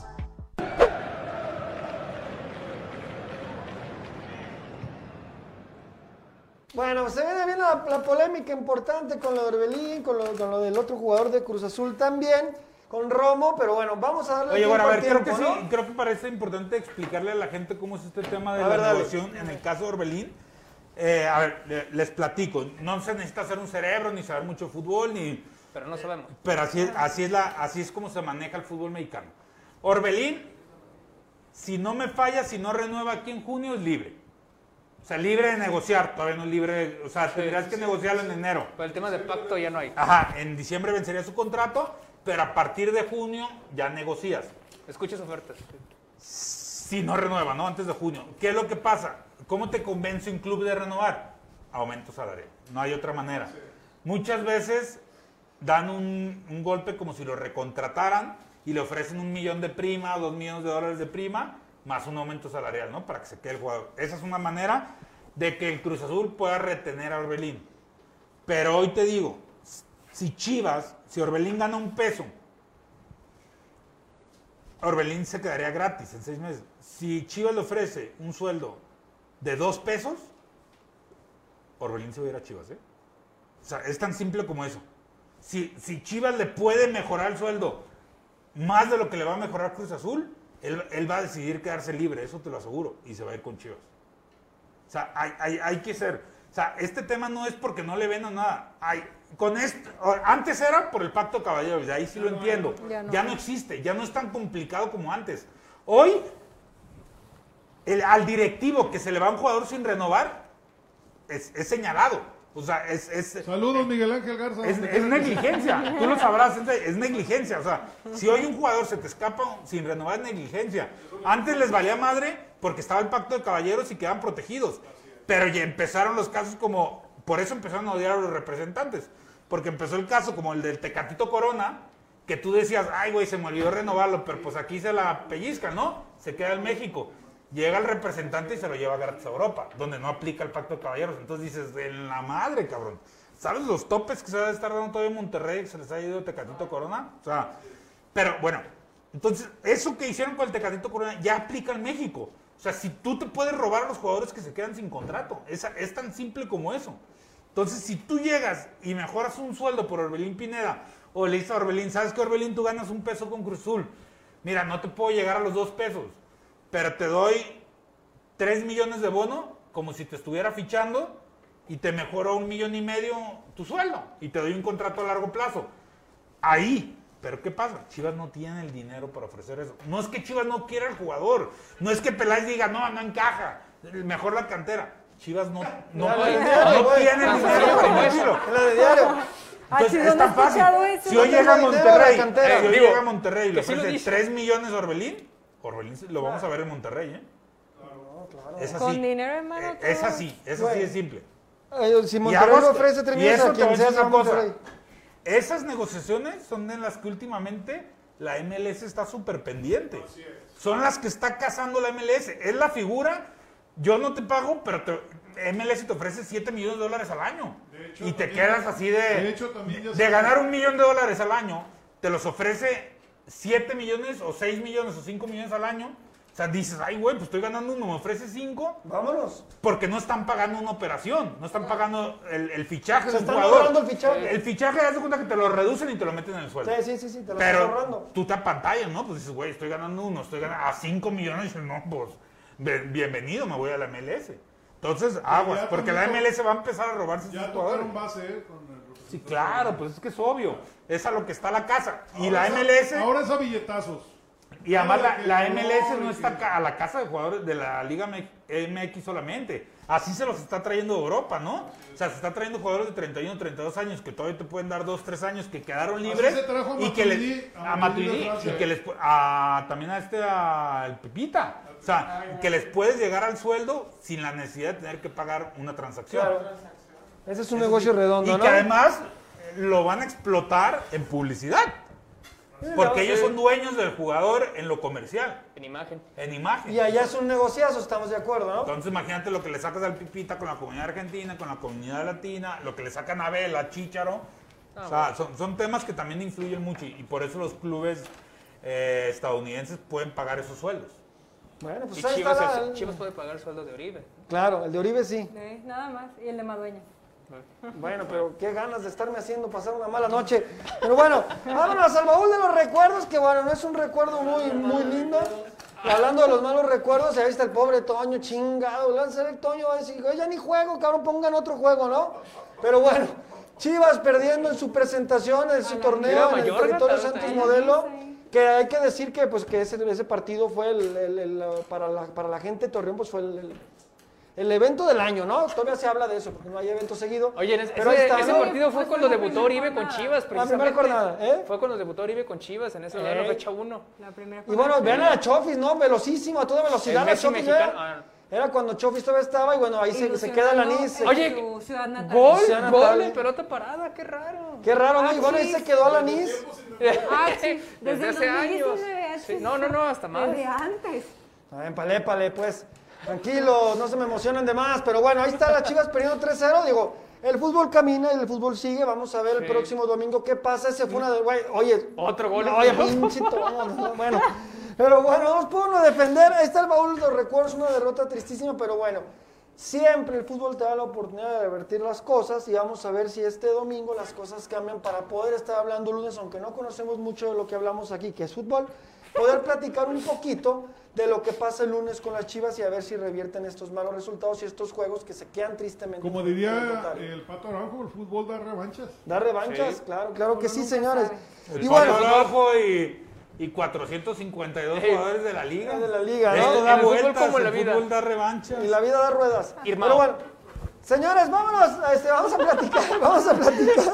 Bueno, se viene bien la, polémica importante con lo de Orbelín, con lo del otro jugador de Cruz Azul también, con Romo, pero bueno, vamos a darle Oye, bueno, a ver, creo que sí, creo que parece importante explicarle a la gente cómo es este tema de A la ver, dale. negociación en el caso de Orbelín. Eh, a ver, le- les platico, no se necesita hacer un cerebro, ni saber mucho fútbol, ni... Pero no sabemos. Pero así es, así es, la, así es como se maneja el fútbol mexicano. Orbelín, si no me falla, si no renueva aquí en junio, es libre. O sea, libre de negociar, todavía no es libre, de- o sea, tendrás que negociarlo en enero. Pero el tema de pacto ya no hay. Ajá, en diciembre vencería su contrato, pero a partir de junio ya negocias. Escuchas ofertas. Si no renueva, ¿no? Antes de junio. ¿Qué es lo que pasa? ¿Cómo te convence un club de renovar? Aumento salarial. No hay otra manera. Muchas veces dan un, un golpe como si lo recontrataran y le ofrecen un millón de prima o dos millones de dólares de prima más un aumento salarial, ¿no? Para que se quede el jugador. Esa es una manera de que el Cruz Azul pueda retener a Orbelín. Pero hoy te digo, si Chivas, si Orbelín gana un peso, Orbelín se quedaría gratis en seis meses. Si Chivas le ofrece un sueldo de dos pesos, Orbelín se va a ir a Chivas, ¿eh? O sea, es tan simple como eso. Si, si Chivas le puede mejorar el sueldo más de lo que le va a mejorar Cruz Azul, él, él va a decidir quedarse libre, eso te lo aseguro, y se va a ir con Chivas. O sea, hay, hay- hay que ser. O sea, este tema no es porque no le ven a nada. Hay, con esto, antes era por el pacto de caballeros, de ahí sí lo entiendo. Ya no. Ya no existe, ya no es tan complicado como antes. Hoy, el- al directivo que se le va un jugador sin renovar, es, es señalado. O sea, es, es, Saludos, Miguel Ángel Garza. es, es negligencia, (laughs) tú lo sabrás, es, es negligencia. O sea, si hoy un jugador se te escapa sin renovar, es negligencia. Antes les valía madre porque estaba el pacto de caballeros y quedaban protegidos. Pero ya empezaron los casos como. Por eso empezaron a odiar a los representantes. Porque empezó el caso como el del Tecatito Corona, que tú decías, ay, güey, se me olvidó renovarlo, pero pues aquí se la pellizca, ¿no? Se queda en México. Llega el representante y se lo lleva gratis a Europa, donde no aplica el pacto de caballeros. Entonces dices, en la madre, cabrón. ¿Sabes los topes que se va a estar dando todavía en Monterrey, que se les ha ido Tecatito Corona? O sea, pero bueno, entonces, eso que hicieron con el Tecatito Corona ya aplica en México. O sea, si tú te puedes robar a los jugadores que se quedan sin contrato, es, es tan simple como eso. Entonces, si tú llegas y mejoras un sueldo por Orbelín Pineda, o le dices a Orbelín, ¿sabes que Orbelín tú ganas un peso con Cruz Azul? Mira, no te puedo llegar a los dos pesos, pero te doy 3 millones de bono, como si te estuviera fichando, y te mejoro un millón y medio tu sueldo, y te doy un contrato a largo plazo. Ahí. Pero ¿qué pasa? Chivas no tiene el dinero para ofrecer eso. No es que Chivas no quiera al jugador. No es que Peláez diga, no, no encaja. Mejor la cantera. Chivas no, no, diario, tiene el dinero para invertirlo. Es la de diario. Entonces, es ¿dónde tan fácil. eso? Si hoy llega a Monterrey, cantera. si hoy Digo, llega a Monterrey y le sí ofrece dice. 3 millones a Orbelín, Orbelín lo vamos a ver en Monterrey, ¿eh? Es así. Con dinero en mano. Eh, Es así, es así de simple. Eh, Si Monterrey le ofrece tres y millones eso a quien sea, se va a una cosa. Esas negociaciones son en las que últimamente la MLS está súper pendiente. Son las que está cazando la MLS. Es la figura, yo no te pago, pero te- MLS te ofrece 7 millones de dólares al año. hecho, y te también- quedas así de, de hecho, de ganar un millón de dólares al año, te los ofrece 7 millones o 6 millones o 5 millones al año. O sea, dices, ay, güey, pues estoy ganando uno, me ofrece 5 Vámonos. porque no están pagando una operación, no están pagando el, el fichaje Se de un están jugador. ahorrando el fichaje. El fichaje, haz de cuenta que te lo reducen y te lo meten en el sueldo. Sí, sí, sí, sí, te lo estás Pero ahorrando. tú te apantallas, ¿no? Pues dices, güey, estoy ganando uno, estoy ganando a 5 millones. Y dices, no, pues, bienvenido, me voy a la MLS. Entonces, aguas, ya porque la también MLS va a empezar a robarse sus Ya jugadores. tocaron base, ¿eh? Con el Sí, claro, pues es que es obvio. Es a lo que está la casa. Y Ahora la es a- MLS, Ahora es a billetazos. Y además la, la MLS no y está a la casa de jugadores de la Liga MX solamente. Así se los está trayendo Europa, ¿no? O sea, se está trayendo jugadores de 31, 32 años que todavía te pueden dar 2, 3 años que quedaron Así libres. se trajo a y que Matuidi, les, a a Matuidi y que les a- también a este al Pepita. O sea, que les puedes llegar al sueldo sin la necesidad de tener que pagar una transacción. Claro. Ese es un negocio redondo, Y ¿no? que además lo van a explotar en publicidad. Porque ellos son dueños del jugador en lo comercial, En imagen. en imagen. Y allá es un negociazo, estamos de acuerdo, ¿no? Entonces imagínate lo que le sacas al Pipita con la comunidad argentina, con la comunidad latina, lo que le sacan a Abel, a Chicharo. o sea, son, son temas que también influyen mucho y, y por eso los clubes eh, estadounidenses pueden pagar esos sueldos. Bueno, pues Y ahí Chivas, está la- Chivas puede pagar el sueldo de Oribe. Claro, el de Oribe sí. Eh, nada más. Y el de Madueña. Bueno, pero qué ganas de estarme haciendo pasar una mala noche. Pero bueno, vámonos al baúl de los recuerdos, que bueno, no es un recuerdo muy, muy lindo. Hablando de los malos recuerdos, ahí está el pobre Toño, chingado. Hacer el Toño, va a decir, "Oye, ya ni juego, cabrón, pongan otro juego, ¿no? Pero bueno, Chivas perdiendo en su presentación, en su torneo Mira, en el territorio. Santos Modelo. Que hay que decir que pues que ese, ese partido fue el, el- el, para, la, para la gente de Torreón, pues fue el, el- evento del año, ¿no? Todavía se habla de eso, porque no hay evento seguido. Oye, en ese, Pero está, ese ¿no? partido fue Pues cuando la debutó Oribe con. Chivas, La primera precisamente. jornada, ¿eh? Fue cuando debutó Oribe con Chivas en esa en la fecha 1. La primera Y bueno, vean a Chofis, ¿no? Velocísimo, a toda velocidad. El la Chofis, Era, ah. era cuando Chofis todavía estaba y bueno, ahí se, se queda el anís. se- Oye, su ciudad natal. Gol, gol en pelota parada, qué raro. Qué raro, ¿no? Ah, Y bueno, ahí se quedó el anís. (laughs) Ah, sí. Desde Desde, hace años. 2019, Sí, no, no, no, hasta más. Desde antes. Ay, pale, pale, pues. Tranquilos, no se me emocionen de más. Pero bueno, ahí está las Chivas perdiendo 3-0. Digo, el fútbol camina y el fútbol sigue. Vamos a ver el Sí. próximo domingo qué pasa. Ese fue una de. güey, oye, Otro gol. No, oye, pinche Toño, no, bueno. Pero bueno, vamos por uno a defender. Ahí está el baúl de los recuerdos, una derrota tristísima, pero bueno. Siempre el fútbol te da la oportunidad de revertir las cosas y vamos a ver si este domingo las cosas cambian para poder estar hablando lunes, aunque no conocemos mucho de lo que hablamos aquí, que es fútbol, poder platicar un poquito de lo que pasa el lunes con las Chivas y a ver si revierten estos malos resultados y estos juegos que se quedan tristemente. Como el diría el Pato Araujo, el fútbol da revanchas. Da revanchas, claro, claro que sí, señores. El Y Pato bueno, Araujo y, y 452 Eh, jugadores de la liga. de la liga, ¿no? Da el fútbol vueltas, como la el vida. fútbol da revanchas. Y la vida da ruedas. Irmao. Pero bueno, señores, vámonos, este, vamos a platicar, (laughs) vamos a platicar.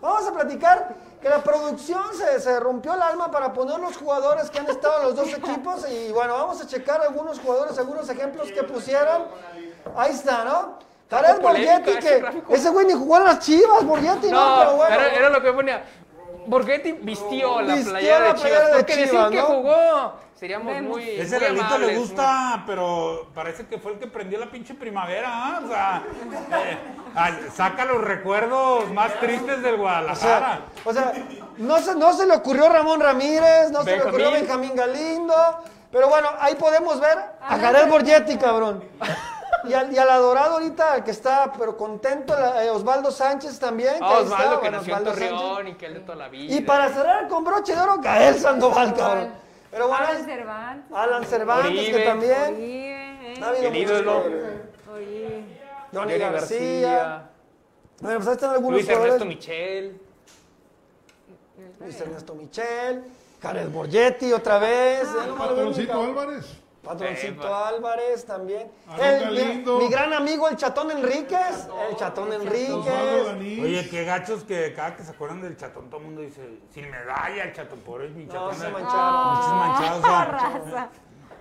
Vamos a platicar que la producción se, se rompió el alma para poner los jugadores que han estado en los dos equipos y bueno, vamos a checar algunos jugadores, algunos ejemplos que pusieron. Ahí está, ¿no? Jared Borghetti, ese que ese güey ni jugó en las chivas, Borghetti, no, No, pero bueno. era, era lo que ponía. Borghetti vistió la Vistió playera la de playera de decir Chivas, que ¿no? jugó, seríamos Vemos. muy. Ese muy Lalito le gusta, pero parece que fue el que prendió la pinche primavera, ¿ah? O sea, eh, saca los recuerdos más tristes del O Guadalajara. sea, o sea, no, se, no se le ocurrió Ramón Ramírez, no se le ocurrió Benjamín. Galindo, pero bueno, ahí podemos ver a Jared Borgetti, cabrón. Y al, y al adorado ahorita, al que está, pero contento, la- eh, Osvaldo Sánchez también. que Ah, ahí Osvaldo, está, que bueno, nació en Osvaldo Sánchez. Torreón y que él de toda la vida. Y para cerrar con broche de oro, Gael Sandoval, cabrón. Pero bueno, Alan Cervantes. Alan Cervantes, que también. Oribe, eh. Ha habido El muchos ídolo. jugadores. Oribe. Johnny Johnny García. Bueno, pues ahí están algunos Luis Ernesto jugadores. Michel. Luis Ernesto Michel. Jared Borgetti otra vez. eh, no Patroncito nunca. Álvarez. Patroncito Epa. Álvarez también. El- mi, mi gran amigo el Chatón Enríquez. El Chatón Osvaldo Enríquez. Oye, qué gachos que cada que se acuerdan del chatón, todo el mundo dice, sin medalla el chatón, pobre mi No, chatón. se eh, mancharon. Muchos manchados, o sea, Raza.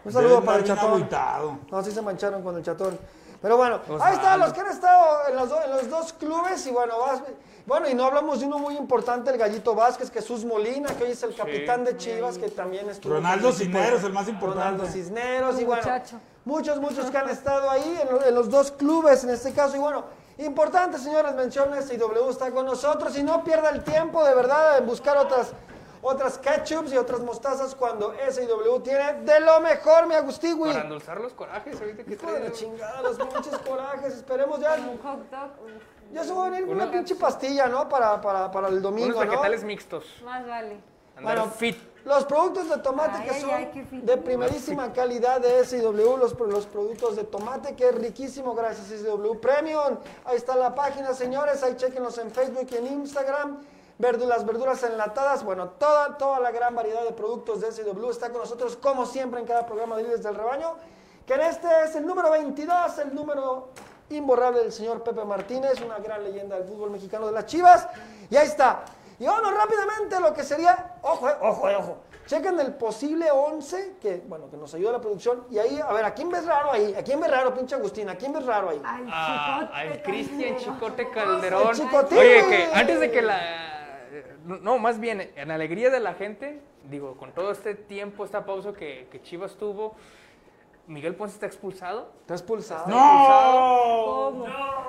Un saludo para el Chatón. agüitado. No, sí se mancharon con el Chatón. Pero bueno, ahí están los que han estado en los, do- en los dos clubes. Y bueno, vas- bueno, y no hablamos de uno muy importante, el Gallito Vázquez, Jesús Molina, que hoy es el capitán de Chivas, que también estuvo. Ronaldo. Cisneros, el más importante. Ronaldo Cisneros, y bueno, muchacho. muchos, muchos que han estado ahí en, lo- en los dos clubes en este caso. Y bueno, importante, señores, menciones, IW está con nosotros. Y no pierda el tiempo, de verdad, en buscar otras, otras ketchups y otras mostazas cuando SIW tiene de lo mejor, mi Agustín, Para endulzar los corajes ahorita que Hijo de la trae. chingada, los pinches corajes. Esperemos ya. Un hot dog. Ya se va a venir una pinche pastilla, ¿no? Para, para, para el domingo, Unos ¿no? vegetales mixtos. Más vale. Andar Bueno, fit. Los productos de tomate Ay, que son ay, de primerísima calidad de SW, los, los productos de tomate que es riquísimo gracias a SW Premium. Ahí está la página, señores, ahí chequenlos en Facebook y en Instagram. Verdu- las verduras enlatadas, bueno, toda, toda la gran variedad de productos de SW está con nosotros como siempre en cada programa de Líderes del Rebaño, que en este es el número 22, el número imborrable del señor Pepe Martínez, una gran leyenda del fútbol mexicano de las Chivas. Y ahí está. Y vamos rápidamente a lo que sería, ojo, eh, ojo, eh, ojo. Chequen el posible 11 que, bueno, que nos ayuda la producción. Y ahí, a ver, ¿a quién ves raro ahí? ¿A quién ves raro, pinche Agustín? ¿A quién ves raro ahí? Ay, Ah, chicote, al Cristian Calderón. Chicote Calderón. Chicotín. Oye, que antes de que la no, más bien, en alegría de la gente, digo, con todo este tiempo, esta pausa que, que Chivas tuvo, Miguel Ponce está expulsado. Está expulsado. ¿Cómo?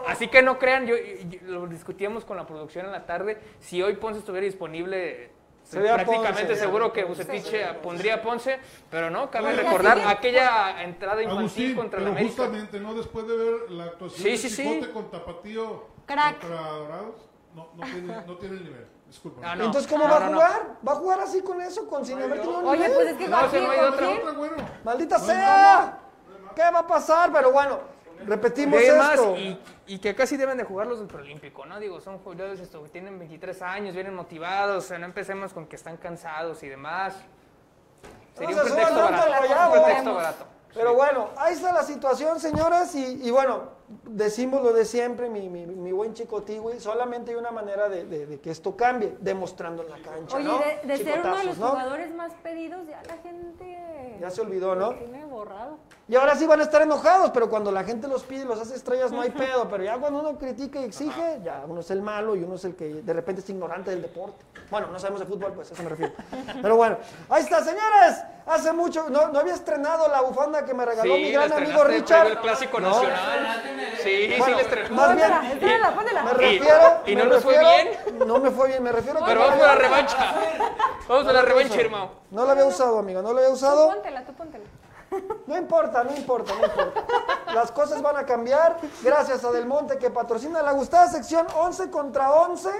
Así que no crean, yo, yo- lo discutíamos con la producción en la tarde, si hoy Ponce estuviera disponible, Sería prácticamente Ponce. seguro que Bucetich pondría a Ponce, pero no, cabe recordar aquella entrada infantil Agustín, contra la América. justamente, ¿no? Después de ver la actuación Sí, de sí, sí. Con Tapatío Crack. contra Dorados, no, no, tiene, no tiene el nivel. Disculpa. No. Entonces, ¿cómo No, va a jugar? ¿Va a jugar así con eso? ¿Con sin haber tenido Oye, nivel? pues es que No, bueno. ¡Maldita sea! ¿Qué va a pasar? Pero bueno, repetimos esto. y, y que casi deben de jugar los del Preolímpico, ¿no? Digo, son jugadores esto, que tienen 23 años, vienen motivados, o sea, no empecemos con que están cansados y demás. Sería No un se pretexto barato. Un pretexto barato. Pero bueno, ahí está la situación, señoras, y, y bueno, decimos lo de siempre, mi, mi, mi buen chico Tiwi, solamente hay una manera de, de- de que esto cambie, demostrando en la cancha, Oye, ¿no? de, de ser uno de los jugadores más pedidos, ya la gente. Ya se olvidó, ¿no? Tiene borrado. Y ahora sí van a estar enojados, pero cuando la gente los pide y los hace estrellas no hay pedo, pero ya cuando uno critica y exige, ya uno es el malo y uno es el que de repente es ignorante del deporte. Bueno, no sabemos de fútbol, pues a eso me refiero. (laughs) Pero bueno, ahí está, señores. Hace mucho, no, no había estrenado la bufanda que me regaló mi gran amigo Richard. el clásico No. nacional. Sí, sí, Bueno, la estrenó. más bien, espérala, póntela. me Y- refiero. y me no nos fue refiero- No me fue bien, me refiero que Pero vamos a la revancha. (laughs) Vamos a la revancha, hermano. No la había usado, amigo, no la había Tú usado. póntela, tú póntela. No importa, no importa, no importa. Las cosas van a cambiar gracias a Del Monte que patrocina la gustada sección 11 contra 11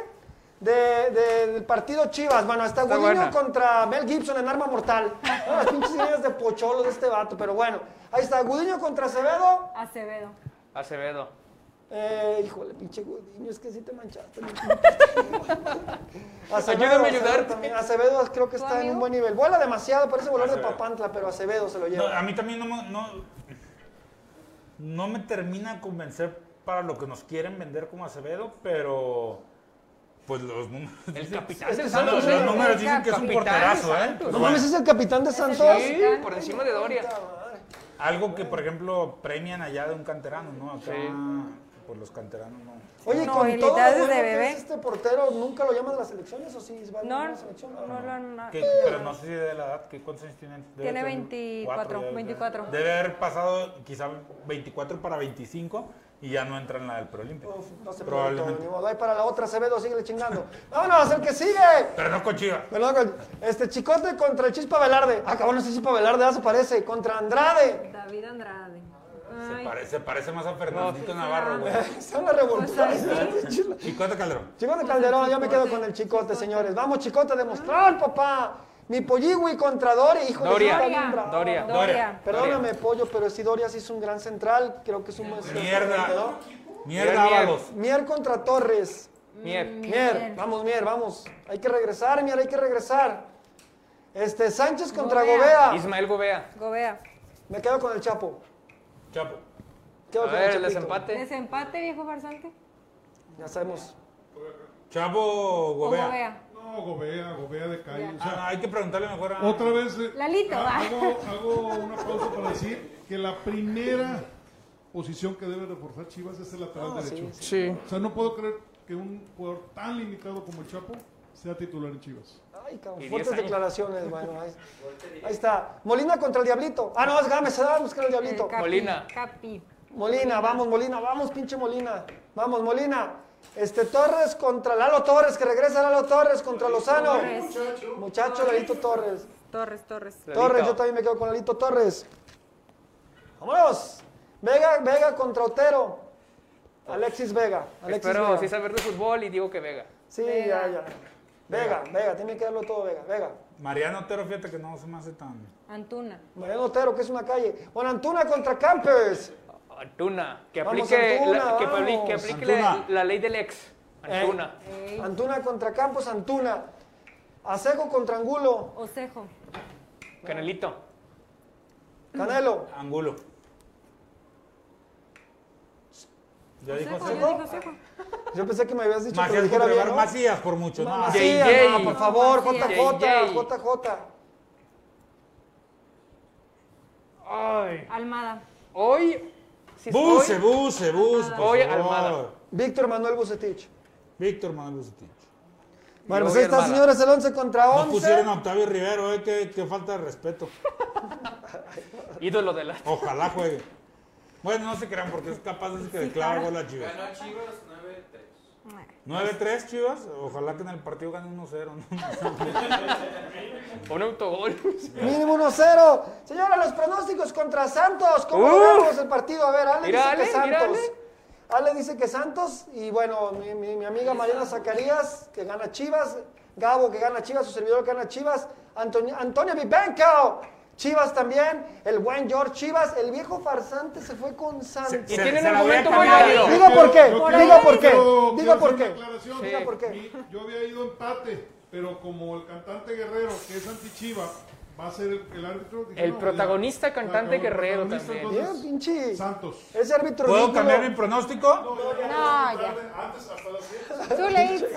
de, de- del partido Chivas. Bueno, hasta Está Gudiño buena. contra Mel Gibson en arma mortal. No, las pinches ideas de pocholo de este vato, pero bueno. Ahí está, Gudiño contra Acevedo. Acevedo. Acevedo. Eh, híjole, pinche Gudiño, es que sí te manchaste. mi pinche. Acevedo, Ayúdame a ayudarte. también. Acevedo creo que ¿Tu está en un buen nivel. Vuela demasiado, parece volar de. Papantla, pero Acevedo se lo No, lleva. a mí también no, me- no, no me termina de convencer para lo que nos quieren vender como Acevedo, pero pues los números El dicen- capitán Es del que Santos. son los, los los números dicen que es un porterazo, ¿eh? No mames, es el capitán de Santos. Sí, por encima de Doria. Algo que, por ejemplo, premian allá de un canterano, ¿no? Acá, Sí. Pues los canteranos no. Oye, No, con todo lo bebé. es este portero, ¿nunca lo llaman de las selecciones o sí? ¿Va a No, la selección? no lo han. ¿Qué? Pero no sé si de la edad, ¿qué, ¿cuántos años tienen? Debe Tiene tener 24, cuatro, debe- 24. Debe haber pasado quizá 24 para 25 y ya no entra en la del preolímpico. No se Probablemente. ni modo. Ahí para la otra, Acevedo, síguele chingando. (laughs) Vámonos, el que sigue. Pero no con Chivas. Perdón, con- este Chicote contra el Chispa Velarde. Ah, cabrón, ese Chispa Velarde ya se parece. Contra Andrade. David Andrade. Se parece, se parece más a Fernandito Navarro, güey. (laughs) Está una revoltura. Chicote Calderón. Chicote Calderón, yo me quedo con el Chicote, señores. Vamos, Chicote, a demostrar, papá. Mi Polligui contra Doria, hijo de Doria. bien bravo. Doria. Doria. Perdóname, Pollo, pero si Doria sí es un gran central, creo que es un buen central, Mierda. ¿no? Mierda, Mier, mier. Ábalos. Mier contra Torres. Mier. Mier, vamos, Mier, vamos. Hay que regresar, Mier, hay que regresar. Este, Sánchez contra Gobea. Gobea. Ismael Gobea. Gobea. Me quedo con el Chapo. Chapo. Quedo A ver, el Chapito. desempate. Desempate, viejo farsante. Ya sabemos. Chapo O Gobea. Gobea. No, Gobea, Gobea de calle. O Ah, sea, hay que preguntarle mejor a... otra vez eh, Lalito, ha- va. hago, hago una pausa para decir que la primera posición que debe reforzar Chivas es el lateral Ah, derecho. sí, Sí. O sea, no puedo creer que un jugador tan limitado como el Chapo sea titular en Chivas. Ay, cabrón, fuertes 10 años. declaraciones, bueno, ahí, ahí está. Molina contra el Diablito. Ah, no, es Gámez, se va a buscar el Diablito. El Capi, Molina. Capi. Molina, vamos, Molina, vamos, pinche Molina. Vamos, Molina. Este Torres contra Lalo Torres, que regresa Lalo Torres contra Lozano. Torres. Muchacho, Lalito Torres. Torres, Torres. Lalito. Torres, yo también me quedo con Lalito Torres. Vámonos. Vega, Vega contra Otero. Alexis Vega. Alexis Espero Vega. sí saber de fútbol y digo que Vega. Sí, Vega. ya, ya. Vega, Vega, tiene que darlo todo, Vega, Vega. Mariano Otero, fíjate que no se me hace tan... Antuna. Mariano Otero, que es una calle. Bueno, Antuna contra Campers. Antuna. Que Vamos, aplique, Antuna, la, que, vamos. apli- que aplique la, Antuna. la ley del ex. Antuna. Ey. Antuna contra Campos, Antuna. Acejo contra Angulo. Osejo. Canelito. Canelo. Angulo. ¿Ya dijo Seco? ya dijo Osejo. Yo pensé que me habías dicho que Macías dijera contra bien, ¿no? Macías por mucho, ¿no? Macías, no, por favor. JJ, JJ. Ay. Almada. Hoy. si Buse, Buse, por Voy favor. Almada. Víctor Manuel Bucetich. Víctor Manuel Bucetich. Bueno, pues ahí está, señores, el 11 contra No pusieron a 11. Octavio Rivero, eh, qué, qué falta de respeto. (laughs) Ídolo de la... Ojalá juegue. Bueno, no se crean porque es capaz de que declara gol a Chivas. Ganó Chivas 9-3 Chivas, ojalá que en el partido gane 1-0. ¿no? (laughs) Un autogol. Mínimo 1-0. Señores, los pronósticos contra Santos. ¿Cómo Uh. vemos el partido? A ver, Ale Mira, dice que Santos. Ale. Ale dice que Santos. Y bueno, mi, mi- mi amiga Mariana Zacarías, que gana Chivas. Gabo, que gana Chivas. Su servidor, que gana Chivas. Antonio, Antonio Vivenco. Chivas también. El buen George Chivas. El viejo farsante se fue con Santos. Y Se- tienen se un la voy a momento muy válido. Diga por qué, diga por qué, diga por qué. Diga por qué. Yo había ido empate, pero como el cantante Guerrero, que es anti-Chiva, va a ser el, árbitro. El no, protagonista ya. cantante El Guerrero protagonista, también. Entonces, pinche. Santos. Ese árbitro ¿Puedo ridículo. cambiar mi pronóstico? No, ya. Antes, hasta las 7. Tú leíste.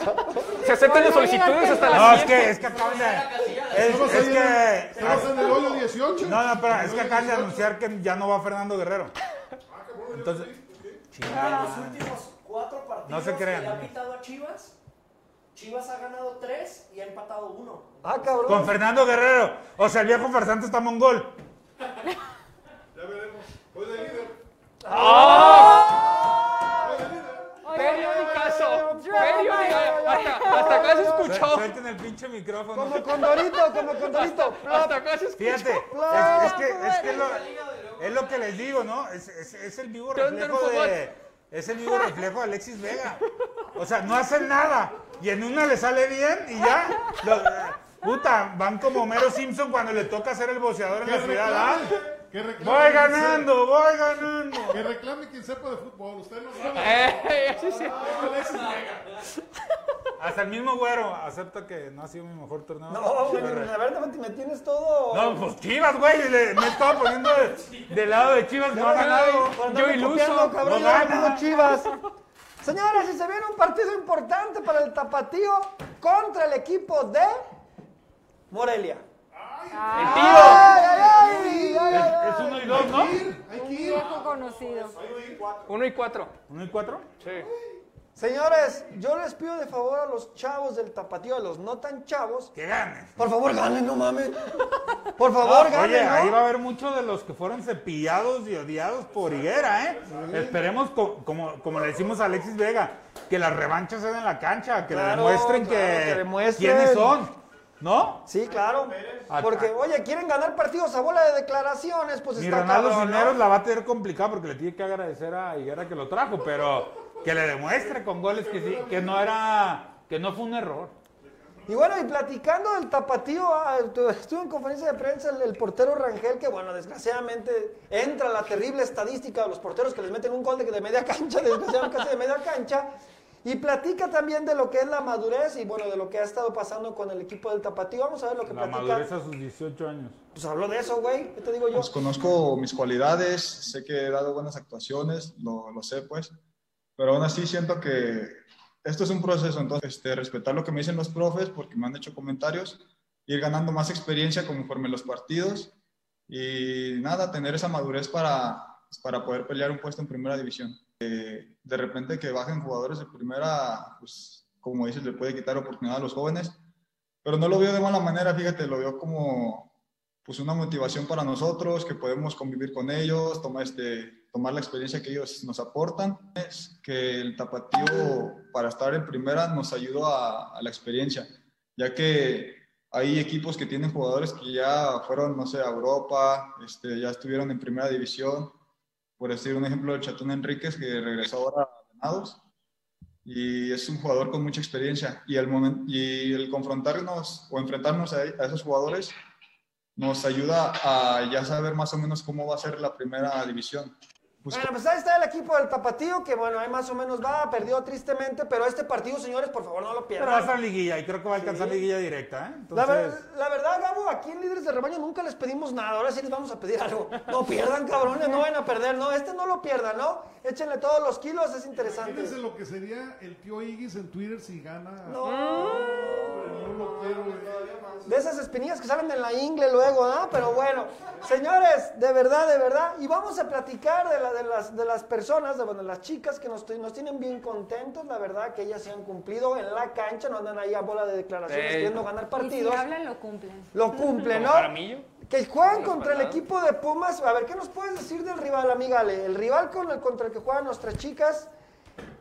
Se aceptan las solicitudes hasta que las No, es 7. que, es que acaban de. Es, es en- que. estamos en el hoyo 18. No, no, espera, es que acaban de anunciar que ya no va Fernando Guerrero. Entonces, En los últimos cuatro partidos No se crean. que le ha pitado a Chivas, Chivas ha ganado tres y ha empatado uno. Ah, cabrón. con Fernando Guerrero. O sea, el viejo farsante está mongol. Ya veremos. Voy de líder. Periodicazo. Periodicazo. Hasta, hasta acá se escuchó. Suelten el pinche micrófono. Como Condorito, como Condorito. Hasta acá se escuchó. Fíjate, es, es que, es, que lo, es lo que les digo, ¿no? Es, es- es el vivo reflejo de. Es el vivo reflejo de Alexis Vega. O sea, no hacen nada. Y en una le sale bien y ya. lo- puta, van como Homero Simpson cuando le toca ser el boceador en la ciudad. ¿ah? reclame, que Voy ganando, voy ganando. Que reclame quien sepa de fútbol. Usted no sabe. Eh, sí, sí. Alexis Vega. Hasta el mismo güero acepta que no ha sido mi mejor torneo. No, güey, la verdad me- tienes todo. No, pues Chivas, güey. le- Me estaba poniendo de- del lado de Chivas, no ha ganado. Yo iluso. cabrón, No gana. Chivas. Señores, si se viene un partido importante para el Tapatío contra el equipo de Morelia. El ¡Ay, tío. ay, ay! ay, ay, ay. Es uno y dos, ¿no? Hay Un que ir. viejo conocido. Uno y cuatro. ¿Uno y cuatro? Sí. Señores, yo les pido de favor a los chavos del Tapatío, a los no tan chavos, Que ganen. por favor ganen, no mames. Por favor, ganen, Oye, ¿no? ahí va a haber muchos de los que fueron cepillados y odiados por Higuera, ¿eh? Esperemos, co- como, como le decimos a Alexis Vega, que las revanchas sean en la cancha, que le Claro, demuestren claro, que, que demuestren. quiénes son, ¿no? Sí, claro. Porque, oye, quieren ganar partidos a bola de declaraciones, pues Ni está Ronaldo cabrón, ¿no? La va a tener complicada porque le tiene que agradecer a Higuera que lo trajo, pero que le demuestre con goles que sí, que no era, que no fue un error. Y bueno, y platicando del tapatío, ah, tu- estuve en conferencia de prensa el, el portero Rangel, que bueno, desgraciadamente entra la terrible estadística de los porteros que les meten un gol de, de media cancha, (laughs) desgraciadamente casi de media cancha, y platica también de lo que es la madurez y bueno, de lo que ha estado pasando con el equipo del tapatío. Vamos a ver lo que La platica. madurez a sus 18 años. Pues habló de eso, güey, ¿qué te digo yo? Pues conozco mis cualidades, sé que he dado buenas actuaciones, lo, lo sé pues, pero aún así siento que esto es un proceso, entonces este, respetar lo que me dicen los profes porque me han hecho comentarios, ir ganando más experiencia conforme los partidos y nada, tener esa madurez para, para poder pelear un puesto en primera división. Eh, de repente que bajen jugadores de primera, pues como dices, le puede quitar oportunidad a los jóvenes, pero no lo veo de mala manera, fíjate, lo veo como pues una motivación para nosotros, que podemos convivir con ellos, tomar, este, tomar la experiencia que ellos nos aportan. Es que el tapatío para estar en primera nos ayuda a, a la experiencia, ya que hay equipos que tienen jugadores que ya fueron, no sé, a Europa, este, ya estuvieron en primera división. Por decir un ejemplo, el Chatón Enríquez, que regresó ahora a Venados, y es un jugador con mucha experiencia. Y el, y el confrontarnos o enfrentarnos a esos jugadores nos ayuda a ya saber más o menos cómo va a ser la primera división. Pues, Bueno, pues ahí está el equipo del Tapatío, que bueno, ahí más o menos va, perdió tristemente, pero este partido, señores, por favor no lo Pero va a pierdan. estar liguilla y creo que va a alcanzar liguilla directa, ¿eh? La, ver- Entonces, la verdad, Gabo, aquí en Líderes de Rebaño nunca les pedimos nada, ahora sí les vamos a pedir algo. No (laughs) pierdan, cabrones, no van a perder, no, este no lo pierdan, ¿no? Échenle todos los kilos, es interesante. Fíjense lo que sería el tío Iggy en Twitter si gana. No. Quiero, güey. De esas espinillas que salen en la ingle luego, ¿ah? Pero bueno, señores, de verdad, de verdad. Y vamos a platicar de, la, de, las, de las personas, de bueno, las chicas que nos, nos tienen bien contentos, la verdad, que ellas se han cumplido en la cancha, no andan ahí a bola de declaraciones queriendo ganar Y si partidos. hablan, lo cumplen. Lo cumplen, ¿no? Que juegan contra el equipo de Pumas. A ver, ¿qué nos puedes decir del rival, amiga Ale? El rival con el, contra el que juegan nuestras chicas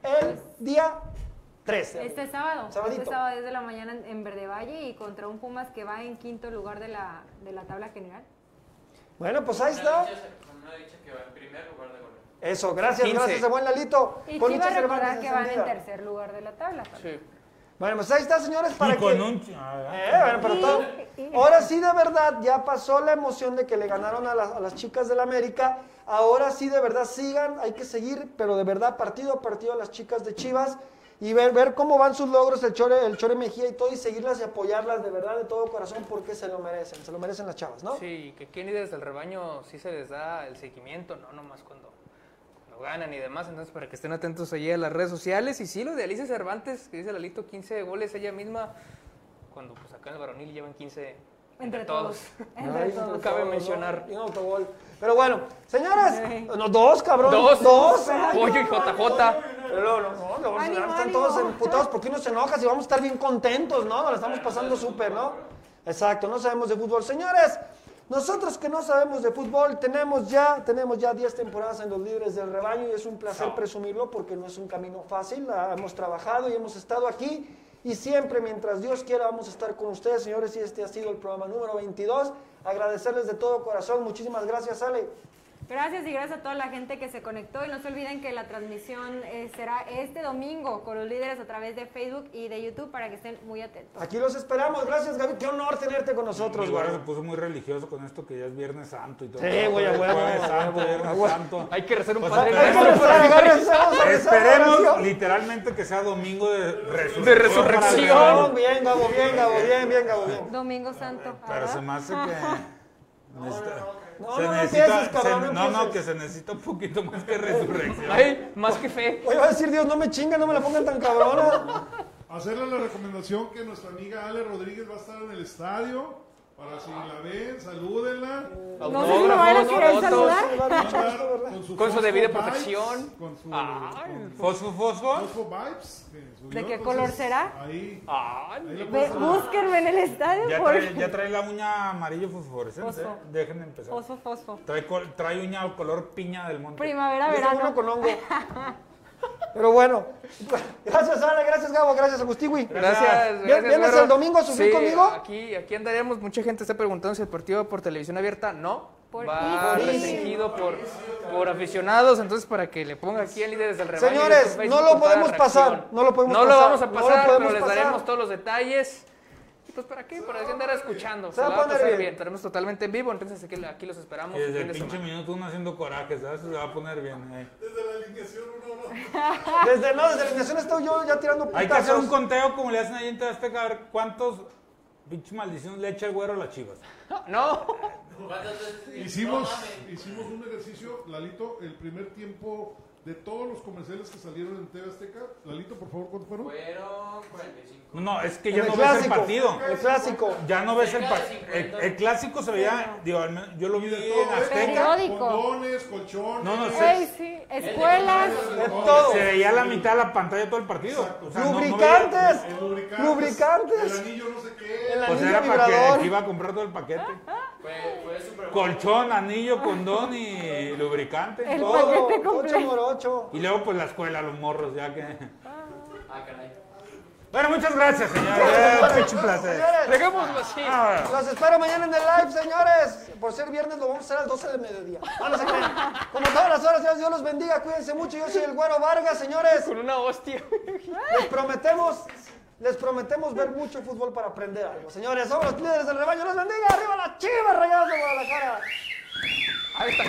el día 13. Este sábado, Sabadito. este sábado desde la mañana en, Verde Valle y contra un Pumas que va en quinto lugar de la, de la tabla general. Bueno, pues ahí está. Una dicha que va en primer lugar de goleo. Eso, gracias, 15. gracias, buen Lalito. Y Con Chivas recordar Cervantes que van en tercer lugar de la tabla. Sí. Bueno, pues ahí está, señores, para Y con que... un... Eh, bueno, pero todo- Ahora sí, de verdad, ya pasó la emoción de que le ganaron a las, a las chicas del América. Ahora sí, de verdad, sigan, hay que seguir, pero de verdad, partido a partido a las chicas de Chivas y ver, ver cómo van sus logros, el Chore, el Chore Mejía y todo, y seguirlas y apoyarlas de verdad, de todo corazón, porque se lo merecen, se lo merecen las chavas, ¿no? Sí, que aquí en Líderes del Rebaño sí se les da el seguimiento, no nomás cuando, cuando ganan y demás. Entonces, para que estén atentos allí a las redes sociales. Y sí, lo de Alicia Cervantes, que dice Lalito, 15 goles ella misma, cuando pues acá en el varonil llevan 15 entre, todos. todos. Entre Ay, todos. No cabe todo, mencionar. ¿no? Y un autogol. Pero bueno, señores, Sí. no, dos, cabrón. Dos. Dos. Pollo y JJ. Pero no, no, Ánimo, están ánimo. todos emputados porque uno se enoja si vamos a estar bien contentos, ¿no? Nos la estamos pasando súper, ¿no? Exacto, no sabemos de fútbol. Señores, nosotros que no sabemos de fútbol, tenemos ya, tenemos ya 10 temporadas en los Libres del Rebaño y es un placer presumirlo porque no es un camino fácil. La- hemos trabajado y hemos estado aquí y siempre, mientras Dios quiera, vamos a estar con ustedes, señores, y este ha sido el programa número 22. Agradecerles de todo corazón. Muchísimas gracias, Ale. Gracias y gracias a toda la gente que se conectó y no se olviden que la transmisión eh, será este domingo con los líderes a través de Facebook y de YouTube para que estén muy atentos. Aquí los esperamos. Gracias, Gaby. Qué honor tenerte con nosotros, güey. se puso muy religioso con esto que ya es Viernes Santo y todo. Sí, güey, a a Santo, Viernes. Santo. Hay que rezar un Pues, padre Esperemos literalmente que sea domingo de resurrección. De resurrección. Bien, Gabo, bien, Gabo, bien, bien, Gabo, bien. Domingo Santo. Pero se me hace que. (laughs) No, se no, no necesita- empieces, cabrón, se- no no, que se necesita un poquito más que resurrección. Ay, más que fe. Oye, va a decir Dios, no me chingan, no me la pongan tan cabrona. Hacerle la recomendación que nuestra amiga Ale Rodríguez va a estar en el estadio. Para si la ven, salúdenla. Con su, Con su Fosfo debida Vibes, protección. Con su. Fosfo, fosfo. Fosfo Vibes. que subió, ¿De qué entonces, color será? Ahí. Búsquenme en el estadio Ya por trae, (laughs) ya trae la uña amarillo fosforescente. Fosfo. ¿eh? Dejen de empezar. fosfo, fosfo. Trae, uña color piña del monte. Primavera, verano. con hongo. (laughs) Pero bueno, gracias Ale, gracias Gabo, gracias Agustín. Gracias. Gracias, ¿Vienes el domingo a sufrir Sí, conmigo? Aquí, aquí andaremos. Mucha gente está preguntando si el partido va por televisión abierta. No. Por va restringido por, por aficionados. Entonces, para que le ponga aquí en Líderes del Rebaño. Señores, no lo podemos pasar, no lo podemos No lo pasar, vamos a no lo pasar, podemos pero les pasar. daremos todos los detalles. Pues, ¿para qué? Para que andar escuchando. Se Se, va a poner bien. bien. Estaremos totalmente en vivo. Entonces, aquí, aquí los esperamos. Y desde el pinche semana. minuto uno haciendo coraje, ¿sabes? Se va a poner bien. eh. Desde la alineación uno no. (laughs) Desde, no, desde la alineación estoy yo ya tirando putazos. Hay que hacer un conteo como le hacen ahí en Azteca, a ver cuántos pinches maldiciones le echa el güero a las chivas. (laughs) No. Hicimos, hicimos un ejercicio, Lalito, el primer tiempo de todos los comerciales que salieron en TV Azteca. Lalito, por favor, ¿cuántos fueron? Fueron 45. No, no, es que En ya no ves el partido. El clásico. Ya no ves el partido. 50. El, el clásico se veía, digo, al menos yo lo vi de en todo, ¿eh? Azteca. Periódico. Condones, colchones. No, no, Güey, sí. Escuelas. De todo. Se veía la mitad de la pantalla todo el partido. O sea, no- no veía- Lubricantes. El. Lubricantes. El anillo no sé qué. El Pues anillo era para que iba a comprar todo el paquete. Fue, fue súper Colchón, anillo, condón y lubricante. El todo. paquete completo. Y luego pues la escuela, los morros, ya que... Ah, caray. Bueno, muchas gracias, señor. Eh, un placer. Señores, Dejémoslo así. Ah, Los espero mañana en el live, señores. Por ser viernes lo vamos a hacer a las 12 del mediodía. No, no se crean. Como todas las horas, Dios, Dios los bendiga. Cuídense mucho. Yo soy el Güero Vargas, señores. Con una hostia. Les prometemos, les prometemos ver mucho fútbol para aprender algo. Señores, somos los líderes del rebaño. Los bendiga. Arriba las chivas rayadas de Guadalajara. Ahí está.